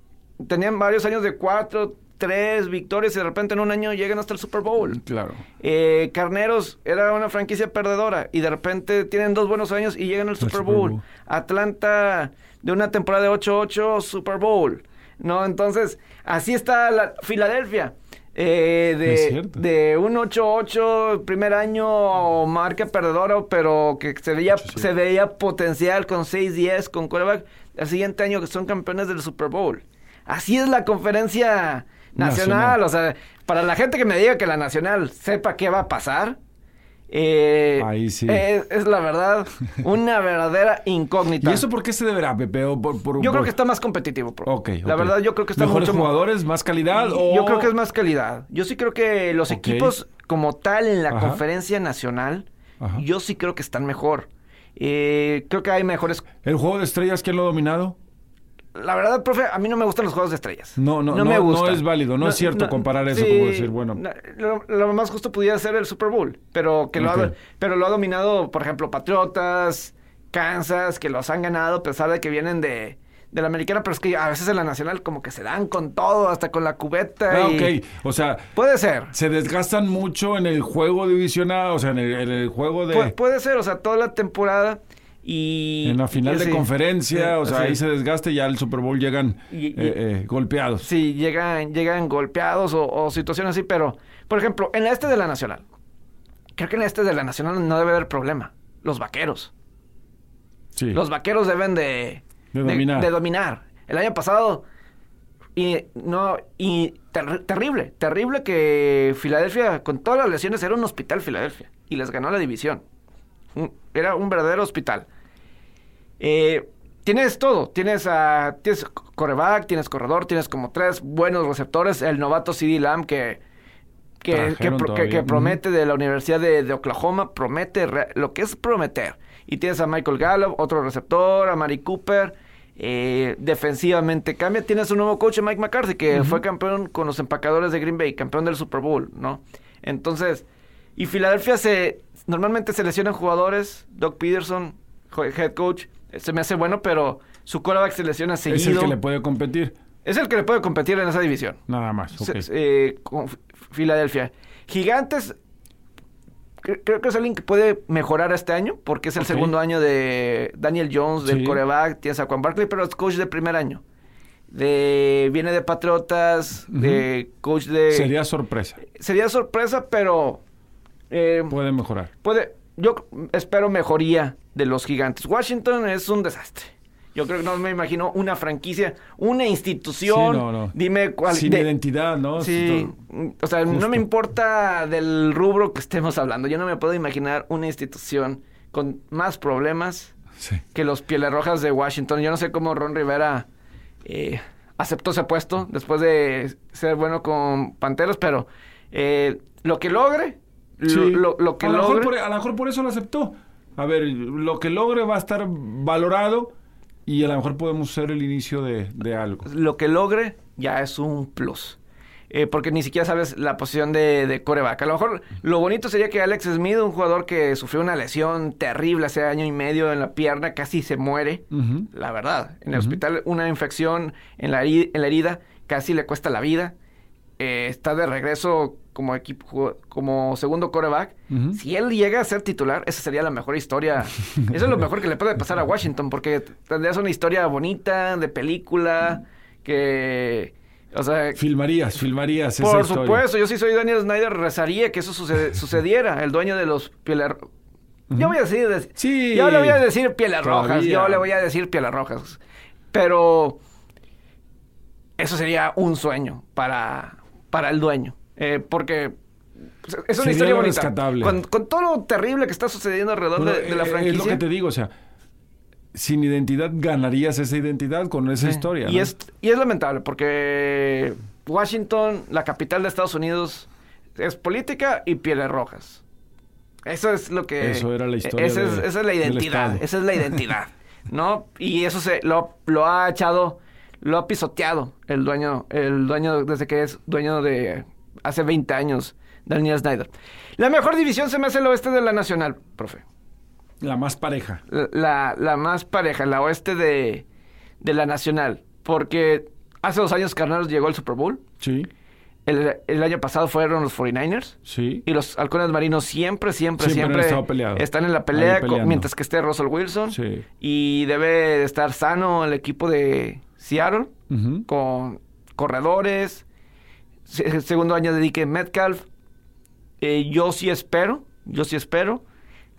Tenían varios años de cuatro, tres victorias y de repente en un año llegan hasta el Super Bowl. Claro. Eh, Carneros era una franquicia perdedora y de repente tienen dos buenos años y llegan al Super, Super Bowl. Bowl. Atlanta de una temporada de 8-8, Super Bowl. ¿No? Entonces, así está la Filadelfia. Eh, de, de un 8-8 primer año marca perdedora, pero que se veía, se veía potencial con 6-10, con quarterback. El siguiente año que son campeones del Super Bowl. Así es la conferencia nacional. Nacional. O sea, para la gente que me diga que la nacional sepa qué va a pasar, eh, Ahí sí. es, es la verdad una verdadera incógnita. ¿Y eso por qué se deberá, Pepe? ¿O por- por- Yo creo que está más competitivo, La verdad, yo creo que está ¿Mejores mucho jugadores, más calidad? O... Yo creo que es más calidad. Yo sí creo que los equipos como tal en la Ajá. conferencia nacional, Ajá. yo sí creo que están mejor. Eh, creo que hay mejores... ¿El juego de estrellas quién lo ha dominado? La verdad, profe, a mí no me gustan los juegos de estrellas. No, no, no, me no es válido, no es cierto comparar eso como decir, bueno. no, Lo, lo más justo pudiera ser el Super Bowl, pero que lo ha, pero lo ha dominado, por ejemplo, Patriotas, Kansas, que los han ganado a pesar de que vienen de, de la americana, pero es que a veces en la nacional como que se dan con todo, hasta con la cubeta. Ah, y- ok. O sea, Puede ser. se desgastan mucho en el juego divisional, o sea, en el, en el juego de... Pu- puede ser, o sea, toda la temporada y... en la final de sí, conferencia, sí, o sea, sí. ahí se desgasta y ya el Super Bowl llegan Y- y- eh, eh, golpeados. Sí, llegan, llegan golpeados o, o situaciones así, pero, por ejemplo, en la este de la Nacional, creo que en la este de la Nacional no debe haber problema. Los vaqueros. Sí. Los vaqueros deben de, De dominar. de dominar. El año pasado, y no, y ter- terrible, terrible que Filadelfia, con todas las lesiones, era un hospital Filadelfia. Y les ganó la división. Era un verdadero hospital. Eh, tienes todo. Tienes a tienes coreback, tienes corredor, tienes como tres buenos receptores. El novato CD Lamb que, que, que, Trajeron pro- que- todavía. que Ujú. promete de la Universidad de, de Oklahoma, promete re- lo que es prometer. Y tienes a Michael Gallup, otro receptor, a Mari Cooper. eh, defensivamente cambia. Tienes un nuevo coach, Mike McCarthy, que fue campeón con los empacadores de Green Bay, campeón del Super Bowl, ¿no? Entonces, y Filadelfia se normalmente seleccionan jugadores, Doc Peterson, head coach, se me hace bueno, pero su quarterback se lesiona seguido. es el que le puede competir, Es el que le puede competir en esa división. nada más. Se- eh, con Filadelfia. Gigantes, cre- creo que es alguien que puede mejorar este año, porque es el segundo año de Daniel Jones, del Sí. coreback, tienes a Juan Barkley, pero es coach de primer año. De, viene de Patriotas, de coach de... Sería sorpresa. sería sorpresa, pero eh, Puede mejorar. puede, yo espero mejoría de los gigantes. Washington es un desastre. Yo creo que no me imagino una franquicia, una institución. Sí, no, no. Dime cuál. Sin de- identidad, ¿no? Sí, o sea, no me importa del rubro que estemos hablando. Yo no me puedo imaginar una institución con más problemas Sí. que los Pieles Rojas de Washington. Yo no sé cómo Ron Rivera eh, aceptó ese puesto después de ser bueno con Panteros, pero eh, lo que logre, lo, Sí. lo- lo que a, lo mejor logre, por, a lo mejor por eso lo aceptó. A ver, lo que logre va a estar valorado y a lo mejor podemos ser el inicio de, de algo. lo que logre ya es un plus. eh, porque ni siquiera sabes la posición de, de coreback. A lo mejor lo bonito sería que Alex Smith, un jugador que sufrió una lesión terrible hace año y medio en la pierna, casi se muere, la verdad. En el hospital una infección en la, en la herida casi le cuesta la vida. Eh, está de regreso como equipo como segundo coreback. Si él llega a ser titular, esa sería la mejor historia. Eso es lo mejor que le puede pasar a Washington, porque tendrías una historia bonita, de película, que... O sea, Filmarías, filmarías por supuesto, yo si soy Daniel Snyder rezaría que eso sucede- sucediera, el dueño de los pieles... Yo voy a decir... de- Sí. Yo le voy a decir pieles rojas, yo le voy a decir pieles rojas. Pero eso sería un sueño para, para el dueño. Eh, porque pues, es una historia bonita. rescatable. Con, con todo lo terrible que está sucediendo alrededor Bueno, de, de la eh, franquicia. Es lo que te digo, o sea, sin identidad ganarías esa identidad con esa Sí. historia. Y, ¿no? es, y es lamentable porque Washington, la capital de Estados Unidos, es política y pieles rojas. Eso es lo que... Eso era la historia Esa es, esa es la identidad. Esa es la identidad. ¿No? Y eso se lo, lo ha echado, lo ha pisoteado el dueño, el dueño desde que es dueño de hace 20 años, Daniel Snyder. La mejor división se me hace el oeste de la Nacional, profe. La más pareja. La, la más pareja, la oeste de, de la Nacional. Porque hace dos años Carneros llegó al Super Bowl. Sí, El, el año pasado fueron los 49ers. sí. Y los halcones marinos siempre, siempre, Siempre siempre, están en la pelea mientras que esté Russell Wilson. Sí. Y debe de estar sano el equipo de Seattle con corredores. Se- segundo año de DK Metcalf. Eh, yo sí espero, yo sí espero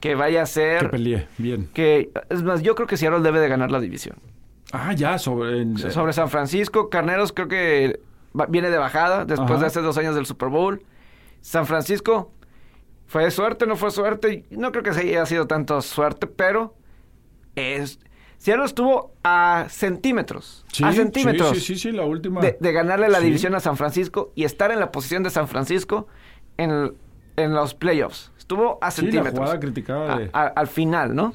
que vaya a ser... Que peleé, bien. que es más, yo creo que Seattle debe de ganar la división. Ah, ya, sobre... en- Sobre San Francisco, Carneros creo que va- viene de bajada después Ajá. de hace dos años del Super Bowl. San Francisco, ¿fue suerte no fue suerte? No creo que se haya sido tanto suerte, pero es... Seattle estuvo a centímetros, Sí, a centímetros Sí, sí, sí, sí, la última. de, de ganarle la Sí. división a San Francisco y estar en la posición de San Francisco en, el- en los playoffs. Estuvo a Sí, la centímetros. jugada criticada de... A- a- al final, ¿no?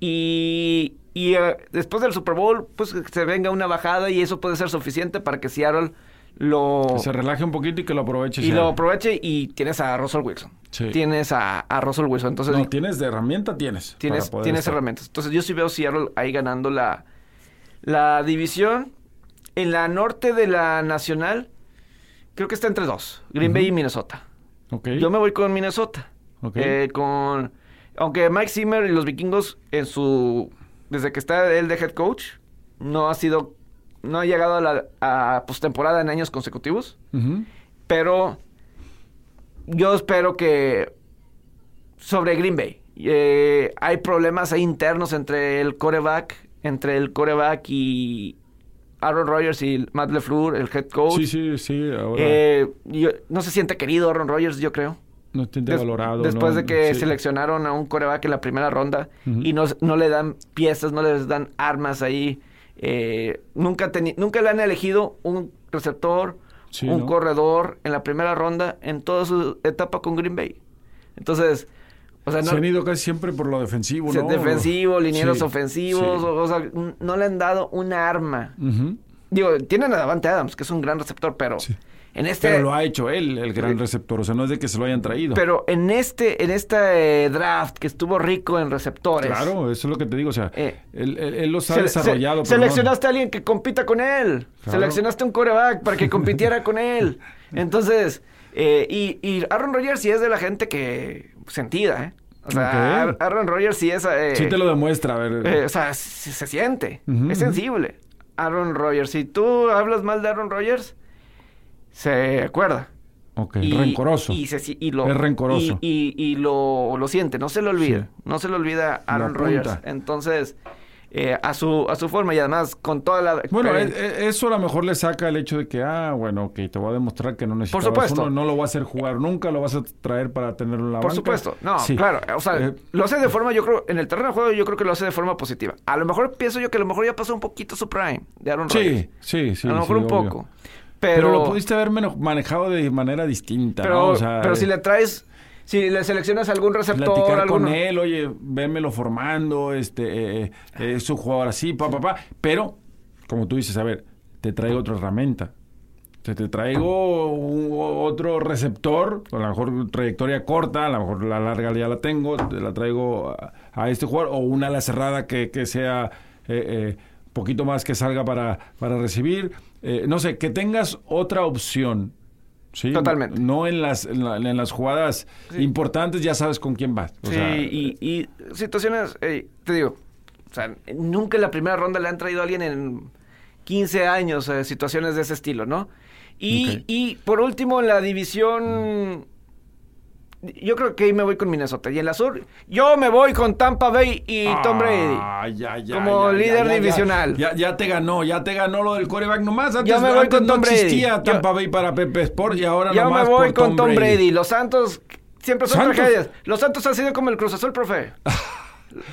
Y, y, eh, después del Super Bowl, pues que se venga una bajada y eso puede ser suficiente para que Seattle lo, Que se relaje un poquito y que lo aproveche. y lo aproveche y tienes a Russell Wilson. Sí. Tienes a, a Russell Wilson. Entonces No, tienes de herramienta, tienes. tienes, tienes estar. herramientas. Entonces yo sí veo Seattle ahí ganando la, la división. En la norte de la nacional, creo que está entre dos. Green Bay y Minnesota. Ok. Yo me voy con Minnesota. Ok. Eh, con. Aunque Mike Zimmer y los vikingos en su. Desde que está él de head coach, no ha sido. No ha llegado a la a postemporada en años consecutivos. Pero. Yo espero que. Sobre Green Bay. eh, hay problemas internos entre el coreback. Entre el coreback y. Aaron Rodgers y Matt LeFleur, el head coach. Sí, sí, sí. Ahora Eh, yo- no se siente querido Aaron Rodgers, yo creo. no te Des- valorado. Después ¿no? de que Sí. seleccionaron a un coreback en la primera ronda y no, no le dan piezas, no les dan armas ahí. Eh, nunca, nunca le han elegido un receptor, Sí, un ¿no? corredor en la primera ronda en toda su etapa con Green Bay. Entonces, o sea, no, Se han ido casi siempre por lo defensivo, ¿no? defensivo, linieros Sí, ofensivos, sí. o, o sea, no le han dado una arma. Ujú. Digo, tienen a Davante Adams, que es un gran receptor, pero Sí. en este... Pero lo ha hecho él, el gran Sí. receptor. O sea, no es de que se lo hayan traído. Pero en este, en este eh, draft que estuvo rico en receptores. Claro, eso es lo que te digo. O sea, Eh, él, él- él los ha se- desarrollado. se- pero no- seleccionaste a alguien que compita con él. Claro. Seleccionaste un coreback para que compitiera con él. Entonces, eh, y, y Aaron Rodgers sí es de la gente que sentida, ¿eh? O sea, Aaron Rodgers sí es... eh, Sí te lo demuestra, a ver. eh, o sea, se, se siente. Es sensible. Aaron Rodgers. Si tú hablas mal de Aaron Rodgers, se acuerda. ok, Y- rencoroso. Y, se si- y lo, Es rencoroso. Y, y- y lo, lo siente, no se lo olvida. Sí. No se le olvida Aaron. Rodgers. Entonces, eh, a, su, a su forma y además con toda la... Bueno, eh, eh, eso a lo mejor le saca el hecho de que, ah, bueno, ok, te voy a demostrar que no necesitas supuesto. uno, no lo voy a hacer jugar nunca, lo vas a traer para tenerlo en la por banca. supuesto. No, Sí. claro. O sea, Eh, lo hace de forma, yo creo, en el terreno de juego yo creo que lo hace de forma positiva. A lo mejor pienso yo que a lo mejor ya pasó un poquito su prime de Aaron Rodgers. Sí, sí, sí. a lo mejor sí, un obvio. poco. Pero, Pero, lo pudiste haber manejado de manera distinta, pero, ¿no? O sea, pero eh, si le traes, si le seleccionas algún receptor, platicar alguno- con él, oye, vémelo formando, este, eh, eh, es un jugador así, pa, pa, pa. Pero, como tú dices, a ver, te traigo otra herramienta. te, te traigo un- otro receptor, a lo mejor trayectoria corta, a lo mejor la larga ya la tengo, te la traigo a, a este jugador, o una ala cerrada que, que sea eh, eh, poquito más que salga para, para recibir. Eh, no sé, que tengas otra opción. ¿Sí? Totalmente. No en las, en, la- en las jugadas importantes, ya sabes con quién vas. O sí, sea, y, y situaciones, te digo, o sea, nunca en la primera ronda le han traído a alguien en 15 años eh, situaciones de ese estilo, ¿no? Y, y por último, en la división, yo creo que ahí me voy con Minnesota. Y en la sur, yo me voy con Tampa Bay y Tom Brady. Ah, ya, ya, Como ya, líder divisional. Ya, ya te ganó, ya te ganó lo del coreback nomás. Antes, Yo me voy antes con no Tom Brady. existía Yo- Tampa Bay para Pepe Sport y ahora Yo nomás me voy por con Tom Brady. Los Santos siempre son ¿Santos? tragedias. Los Santos han sido como el Cruz Azul, profe.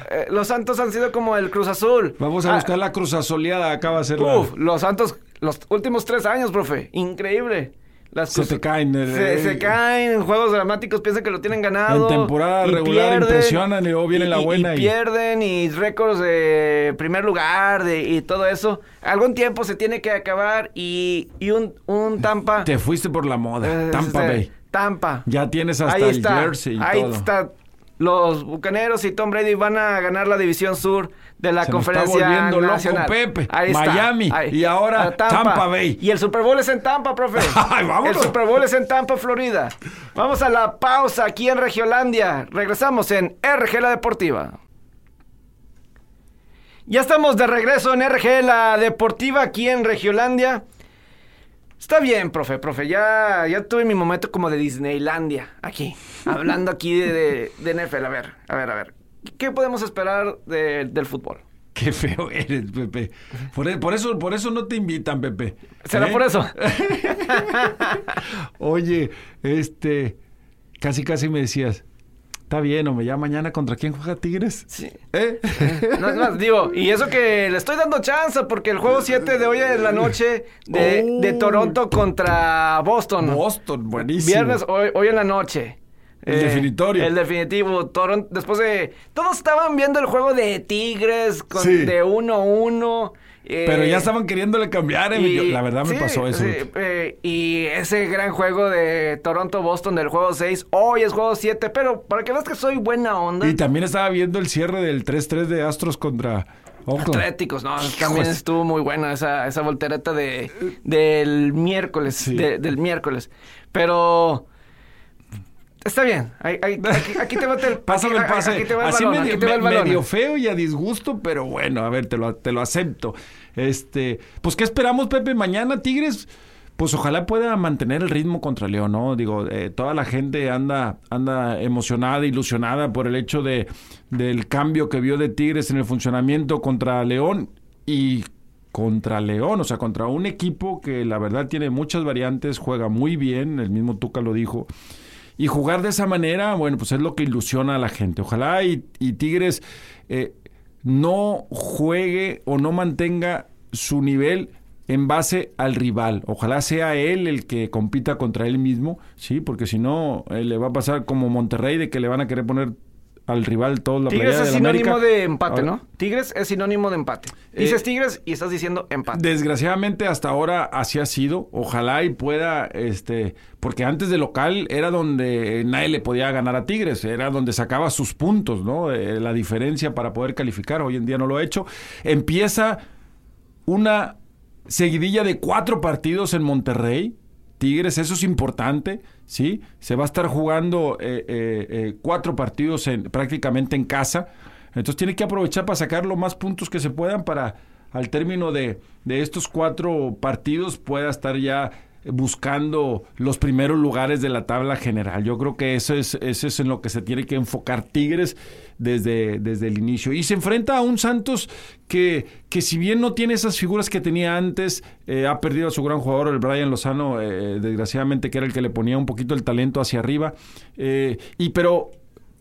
Eh, los Santos han sido como el Cruz Azul. Vamos a Ah, buscar la cruz asoleada, acaba de ser la- Uf, los Santos, los últimos tres años, profe. Increíble. Las Se te caen, Se, se caen en juegos dramáticos, piensan que lo tienen ganado. En temporada y regular impresionan y luego viene la buena Y, y- pierden y récords de primer lugar de, y todo eso. Algún tiempo se tiene que acabar y, y un, un Tampa. Te fuiste por la moda. eh, Tampa este, Bay. Tampa. Ya tienes hasta Ahí el está. jersey y Ahí todo. está. Los Bucaneros y Tom Brady van a ganar la división sur de la Se nos está conferencia volviendo loco, nacional. Pepe. Ahí está. Miami. Ahí. Y ahora Tampa Bay. Y el Super Bowl es en Tampa, profe. Ay. El Super Bowl es en Tampa, Florida. Vamos a la pausa aquí en Regiolandia. Regresamos en RG La Deportiva. Ya estamos de regreso en RG La Deportiva aquí en Regiolandia. Está bien, profe, profe. Ya, ya tuve mi momento como de Disneylandia aquí. Hablando aquí de, de, de NFL. A ver, a ver, a ver. ¿Qué podemos esperar de- del fútbol? Qué feo eres, Pepe. Por, e- por eso, por eso no te invitan, Pepe. ¿Será ¿Eh? por eso? Oye, este, casi casi me decías, está bien, hombre, ya mañana contra quién juega Tigres. Sí. ¿Eh? No es más, digo, y eso que le estoy dando chance porque el juego 7 de hoy en la noche de, Oh. de Toronto contra Boston. Boston, buenísimo. Viernes, hoy, hoy en la noche. Eh, El definitorio. El definitivo. Toronto, después de... Todos estaban viendo el juego de Tigres con, Sí. de 1-1. eh, Pero ya estaban queriéndole cambiar, eh, y- yo- la verdad me sí, pasó eso. sí, eh, y ese gran juego de Toronto-Boston del juego 6, hoy es juego 7, pero para que veas que soy buena onda. Y también estaba viendo el cierre del 3-3 de Astros contra Oakland. Atléticos, no, también estuvo muy buena esa, esa voltereta de, del miércoles, de- del miércoles. Pero está bien, ahí- ahí- aquí, aquí te va el Pásame el pase. Aquí te va el Así balón, medio, aquí te va el balón. medio feo y a disgusto, pero bueno, a ver, te lo, te lo acepto. Este, pues, ¿qué esperamos, Pepe? Mañana, Tigres. Pues ojalá pueda mantener el ritmo contra León, ¿no? Digo, eh, toda la gente anda, anda emocionada, ilusionada por el hecho de, del cambio que vio de Tigres en el funcionamiento contra León y contra León, o sea, contra un equipo que la verdad tiene muchas variantes, juega muy bien, el mismo Tuca lo dijo. Y jugar de esa manera, bueno, pues es lo que ilusiona a la gente. Ojalá y, y Tigres eh, no juegue o no mantenga su nivel en base al rival. Ojalá sea él el que compita contra él mismo, ¿sí? Porque si no, eh, le va a pasar como Monterrey de que le van a querer poner al rival toda la Tigres playera es sinónimo América. de empate, Ahora, ¿no? Tigres es sinónimo de empate. Dices Eh, Tigres y estás diciendo empate. Desgraciadamente hasta ahora así ha sido. Ojalá y pueda, este, porque antes de local era donde nadie le podía ganar a Tigres, era donde sacaba sus puntos, ¿no? Eh, la diferencia para poder calificar. Hoy en día no lo ha hecho. Empieza una seguidilla de cuatro partidos en Monterrey. Tigres, eso es importante, ¿sí? Se va a estar jugando eh, eh, eh, cuatro partidos en, prácticamente en casa. Entonces tiene que aprovechar para sacar los más puntos que se puedan para al término de, de estos cuatro partidos pueda estar ya buscando los primeros lugares de la tabla general. Yo creo que eso es, eso es en lo que se tiene que enfocar Tigres desde, desde el inicio. Y se enfrenta a un Santos que, que si bien no tiene esas figuras que tenía antes, eh, ha perdido a su gran jugador, el Brian Lozano, eh, desgraciadamente, que era el que le ponía un poquito el talento hacia arriba. Eh, y pero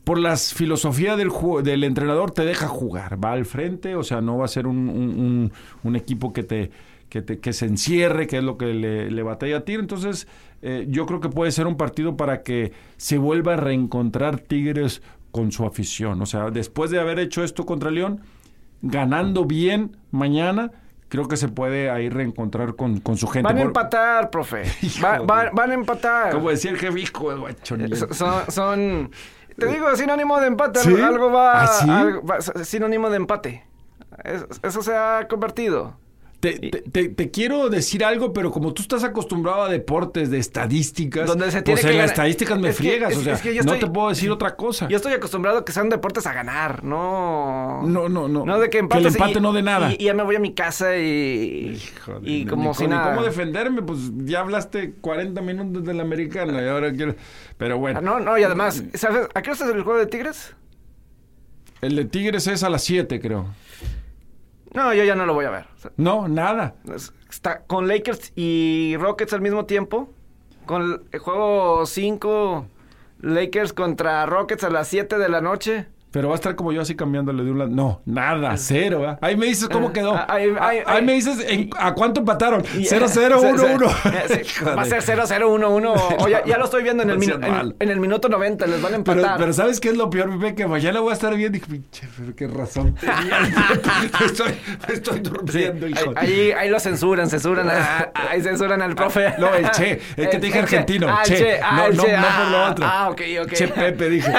por las filosofía del, del entrenador te deja jugar, va al frente, o sea, no va a ser un- un equipo que te, que te que se encierre, que es lo que le, le batalla a ti. Entonces, eh, yo creo que puede ser un partido para que se vuelva a reencontrar Tigres con su afición. O sea, después de haber hecho esto contra León, ganando bien mañana, creo que se puede ahí reencontrar con, con su gente. Van a empatar, profe. Va- van a empatar. Como decía el jefe, hijo. So- Son, son- te digo, sinónimo de empate. ¿Sí? Algo va, ¿Ah, sí? algo va- sinónimo de empate. Es- eso se ha convertido. Te, te- te- quiero decir algo, pero como tú estás acostumbrado a deportes de estadísticas, Donde se tiene pues que en las estadísticas me Es que- friegas. es- o sea, es que yo no estoy- te puedo decir otra cosa. Yo estoy acostumbrado a que sean deportes a ganar, no. No, no, no. No de que el empate y- no de nada. Y, y ya me voy a mi casa y. Hijo de- y ni como co- si ni nada. ¿Cómo defenderme? Pues ya hablaste 40 minutos del americano y ahora quiero... Pero bueno, Ah, No, no, y además, ¿sabes? ¿A qué hora es el juego de Tigres? el de Tigres es a las 7, creo. No, yo ya no lo voy a ver. O sea, No, nada. es- Está con Lakers y Rockets al mismo tiempo. Con el juego 5, Lakers contra Rockets a las 7 de la noche. Pero va a estar como yo así cambiándole de un lado. No, nada, cero. ¿verdad? Ahí me dices cómo Eh, quedó. ah, ahí- ahí- Ah, Ahí ahí- me dices en- a cuánto empataron. Y- 0-0, se- 1-1. se- sí, Va a ser 0-0-1-1. O ya, ya lo estoy viendo en el, minu- en, el minuto 90. Les van a Pero, empatar. pero ¿sabes qué es lo peor, Pepe? Que mañana voy a estar viendo y dije, pinche, qué razón me, estoy, me estoy Sí, durmiendo, hijo. ahí, ahí, lo censuran, censuran. a- ahí censuran al profe. No, el Che. Es que te dije argentino. Ah, Che. Ah, No, no, por lo Ah, otro. Ah, ok, ok. Che Pepe, dije.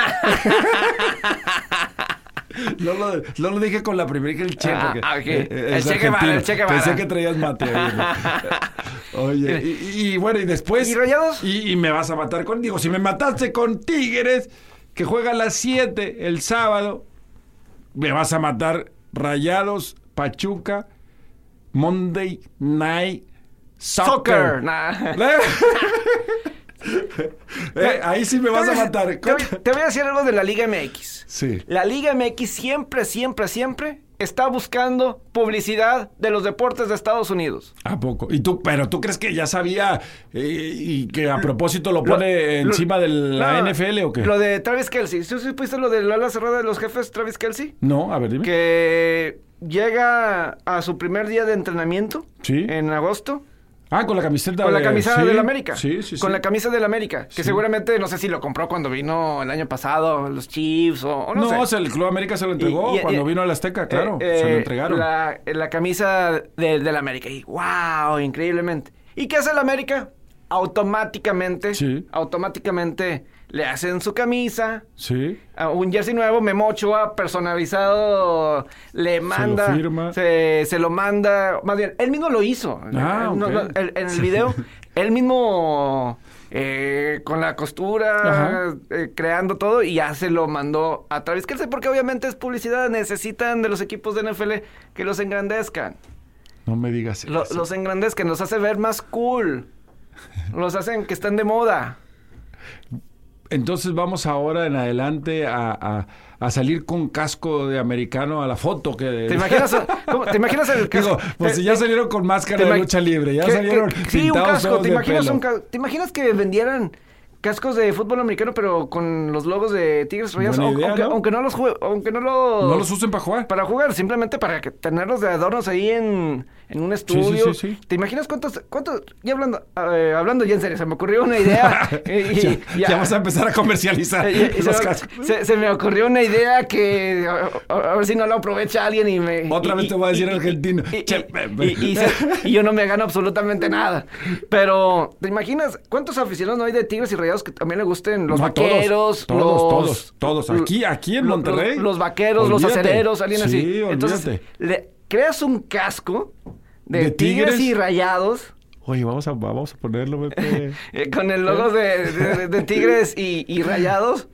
No lo, no lo dije con la primera, dije el Che. Ah, Porque, ah, eh, El es Che Guevara, argentino. el. Pensé que traías mate. Oye, y, y bueno, y después. ¿Y Rayados? Y, y me vas a matar con. Digo, si me mataste con Tigres, que juega a las 7 el sábado, me vas a matar Rayados, Pachuca, Monday Night Soccer. Soccer. Nah. Eh, ahí sí me vas a matar. Te voy, te voy a decir algo de la Liga MX. Sí. La Liga MX siempre, siempre, siempre está buscando publicidad de los deportes de Estados Unidos. ¿A poco? ¿Y tú, pero tú crees que ya sabía eh, y que a propósito lo pone Lo- encima de la No, NFL o qué? Lo de Travis Kelsey. ¿Sí supiste lo de la ala cerrada de los jefes Travis Kelsey? No, a ver, dime. Que llega a su primer día de entrenamiento Sí. en agosto. Ah, con la camiseta Con la de- camisa sí, del América. Sí, sí, sí. Con la camisa del América. Que Sí. seguramente, no sé si lo compró cuando vino el año pasado, los Chiefs o, o no, No, sé. o sea, el Club América se lo entregó Y- y- cuando y- vino al Azteca, claro. Eh, se lo eh, entregaron. La, la camisa del del América. Y wow, increíblemente. ¿Y qué hace el América? Automáticamente, Sí. automáticamente le hacen su camisa, Sí. a un jersey nuevo, Memo Ochoa personalizado, le manda, firma. se, se lo manda, más bien, él mismo lo hizo. Ah, no, no, en el video, él mismo eh, con la costura, eh, creando todo y ya se lo mandó a Travis Kelce porque obviamente es publicidad, necesitan de los equipos de NFL que los engrandezcan. No me digas Lo- eso. los engrandezcan, los hace ver más cool. Los hacen que están de moda. Entonces vamos ahora en adelante a, a- a salir con casco de americano a la foto que... ¿Te imaginas, cómo- ¿te imaginas el Digo, pues te- si ya salieron con máscara de lucha libre, ya que- salieron que- sí, un casco. ¿Te imaginas, un ca- ¿Te imaginas que vendieran cascos de fútbol americano pero con los logos de Tigres idea, aunque, ¿no? aunque no los aunque no los No los usen para jugar. para jugar, simplemente para que tenerlos de adornos ahí en, en un sí, estudio. sí, sí. ¿Te imaginas cuántos, cuántos, ya hablando, eh, hablando ya en serio, se me ocurrió una idea. eh, y- ya, ya vas a empezar a comercializar eh, y- y los se, me- cascos. se- se me ocurrió una idea que a, ver si no la aprovecha alguien y me... Otra vez te voy a decir argentino. y- Che, se- yo no me gano absolutamente nada. Pero, ¿te imaginas cuántos aficionados no hay de Tigres y Rayados que también le gusten los No, vaqueros? todos, los, todos, todos. Aquí- aquí en Monterrey. Los, los vaqueros, los acereros, alguien Sí, así. Entonces, olvídate. le creas un casco de, ¿De tigres? tigres? y Rayados. Oye, vamos a, vamos a ponerlo, Pepe. eh, con el logo de, de- de Tigres y, y Rayados.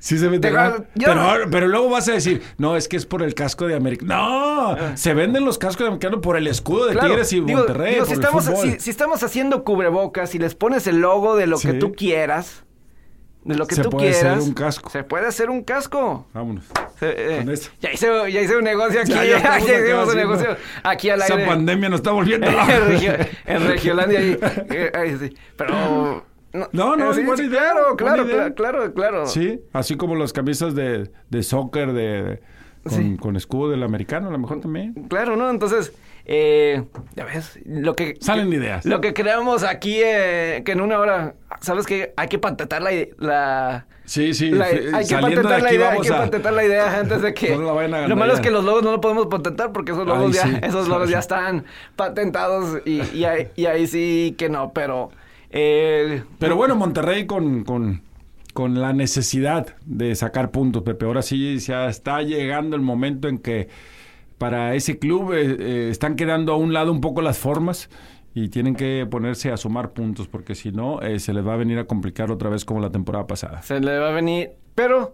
Sí se vende. Pero, pero luego vas a decir, no, es que es por el casco de América. No, se venden los cascos de americano por el escudo de Ah. Claro, Tigres y digo- Monterrey. digo, por si, el estamos, fútbol. si, si estamos haciendo cubrebocas y les pones el logo de lo que tú quieras, de lo que Se tú puede hacer quieras, un casco. se puede hacer un casco. Vámonos. Se- eh, Con eso. ya, hice, ya hice un negocio aquí. Ya, hicimos un negocio aquí al Esa aire. pandemia nos está volviendo en, loco. Regio- en Regiolandia. ahí, eh, ahí sí. Pero... No, no, eh, sí, buena sí, idea, Claro, buena claro, idea. claro, claro, claro. Sí, así como las camisas de, de soccer, de, con, Sí. con escudo del americano, a lo mejor también. Claro, ¿no? Entonces, eh, ya ves, lo que... Salen ideas. Lo que creamos aquí, eh, que en una hora, ¿sabes qué? Hay que patentar la... la Sí, sí. la- hay que patentar la idea, hay que a- patentar la idea antes de que... No la vayan a lo malo es que los logos no lo podemos patentar porque esos logos, ya, sí. esos logos ya están patentados y, y ahí, y ahí sí que no, pero... eh, Pero bueno, Monterrey con, con, con la necesidad de sacar puntos, Pepe. Ahora sí ya está llegando el momento en que para ese club eh, eh, están quedando a un lado un poco las formas y tienen que ponerse a sumar puntos porque si no eh, se les va a venir a complicar otra vez como la temporada pasada. Se le va a venir. Pero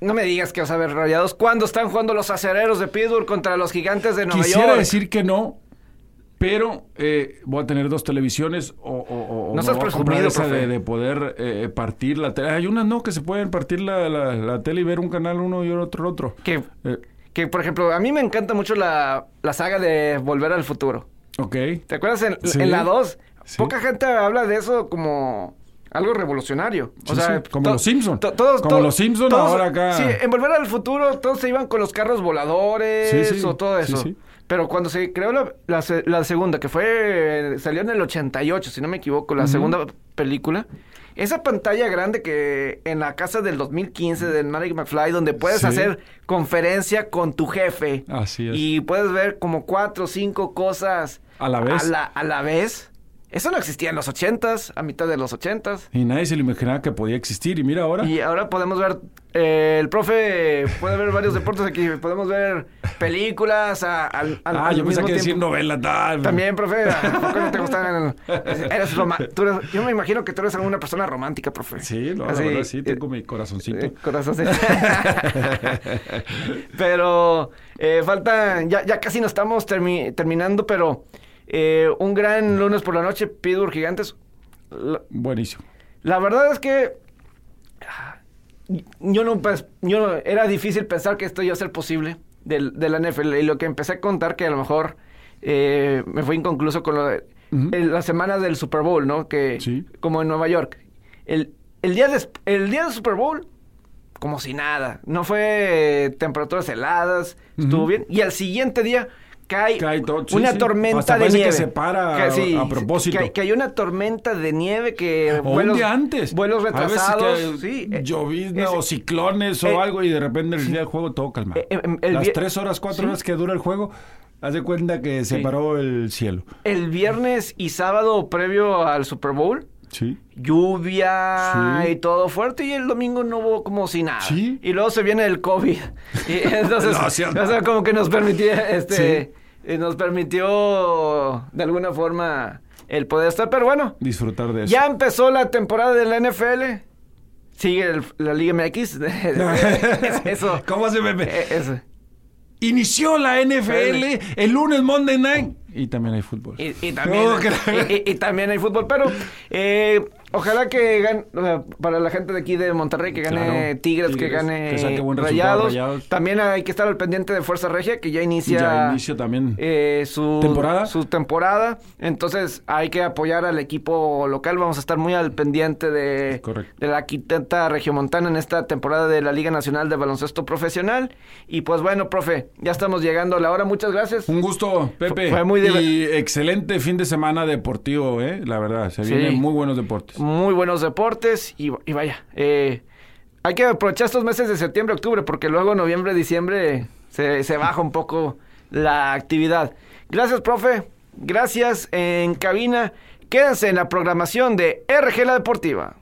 no me digas que vas a ver rayados cuando están jugando los acereros de Pittsburgh contra los gigantes de Nueva Quisiera York. decir que no, pero eh, voy a tener dos televisiones o, o- o No presumido, esa profe. de, de poder eh, partir la tele. Hay unas no que se pueden partir la, la- la tele y ver un canal uno y otro otro. Que, Eh, que, por ejemplo, a mí me encanta mucho la, la saga de Volver al Futuro. ok. ¿Te acuerdas en, Sí. en la 2? Sí. Poca gente habla de eso como algo revolucionario. O Sí, sea, sí, como los Simpson. to- todos, Como los Simpson todos- ahora acá. Sí, en Volver al Futuro todos se iban con los carros voladores o todo eso. sí. Pero cuando se creó la, la se- la segunda, que fue, salió en el 88, si no me equivoco, la segunda película, esa pantalla grande que en la casa del 2015 de Marty McFly, donde puedes Sí. hacer conferencia con tu jefe. Así es. Y puedes ver como cuatro o cinco cosas A la vez. A la, a la vez. Eso no existía en los ochentas, a mitad de los ochentas. Y nadie se lo imaginaba que podía existir. Y mira ahora. Y ahora podemos ver, eh, el profe puede ver varios deportes aquí, podemos ver películas a- ah, al yo mismo que decir novela tal. También, profe, ¿a poco no te gustan? Eres tú eres- yo me imagino que tú eres una persona romántica, profe. Sí, no, Así, la verdad sí, eh, tengo mi corazoncito. eh, corazón, sí. pero eh, falta, ya, ya casi nos estamos termi- terminando, pero eh, un gran lunes por la noche, Pittsburgh Gigantes. La, Buenísimo. la verdad es que yo no, yo no- era difícil pensar que esto iba a ser posible del, de la NFL y lo que empecé a contar que a lo mejor eh, me fue inconcluso con lo de la semana del Super Bowl, ¿no? Que Sí. como en Nueva York. El, el día el día del Super Bowl como si nada. No fue eh, temperaturas heladas, estuvo bien. Y al siguiente día cae, Cae todo, sí, una sí. tormenta Hasta de parece que nieve. se para a- a propósito. Que, que hay una tormenta de nieve que O un día antes. vuelos A veces retrasados. que sí, eh, llovizna o ciclones eh, o algo y de repente el día del juego todo calmado. Eh, eh, el Las tres horas, cuatro Sí. horas que dura el juego, haz de cuenta que se Sí. paró el cielo. El viernes y sábado previo al Super Bowl, Sí. lluvia Sí. y todo fuerte y el domingo no hubo como si nada. Sí. Y luego se viene el COVID. Y entonces, No, sí, o sea, como que nos permitía, este, Sí. eh, nos permitió de alguna forma el poder estar. Pero bueno, Disfrutar de eso. ya empezó la temporada de la NFL. Sigue el- la Liga MX. Es- eso. ¿Cómo se ve? Eh, eso. Inició la NFL el lunes Monday Night. Y también hay fútbol. Y, y también, y también hay fútbol, pero eh, ojalá que gane, o sea, para la gente de aquí de Monterrey, que gane Claro, Tigres, que gane que saque buen Rayados. Rayados. También hay que estar al pendiente de Fuerza Regia, que ya inicia, Ya inicia también. eh, su ¿Temporada? su temporada. Entonces hay que apoyar al equipo local. Vamos a estar muy al pendiente de, Correcto. de la quinta regiomontana en esta temporada de la Liga Nacional de Baloncesto Profesional. Y pues bueno, profe, ya estamos llegando a la hora. Muchas gracias. Un gusto, Pepe. Fue muy Y excelente fin de semana deportivo, ¿eh? La verdad, se Sí. vienen muy buenos deportes. Muy buenos deportes y, vaya, eh, hay que aprovechar estos meses de septiembre, octubre, porque luego noviembre, diciembre se, se baja un poco la actividad. Gracias, profe. Gracias en cabina. Quédense en la programación de RG La Deportiva.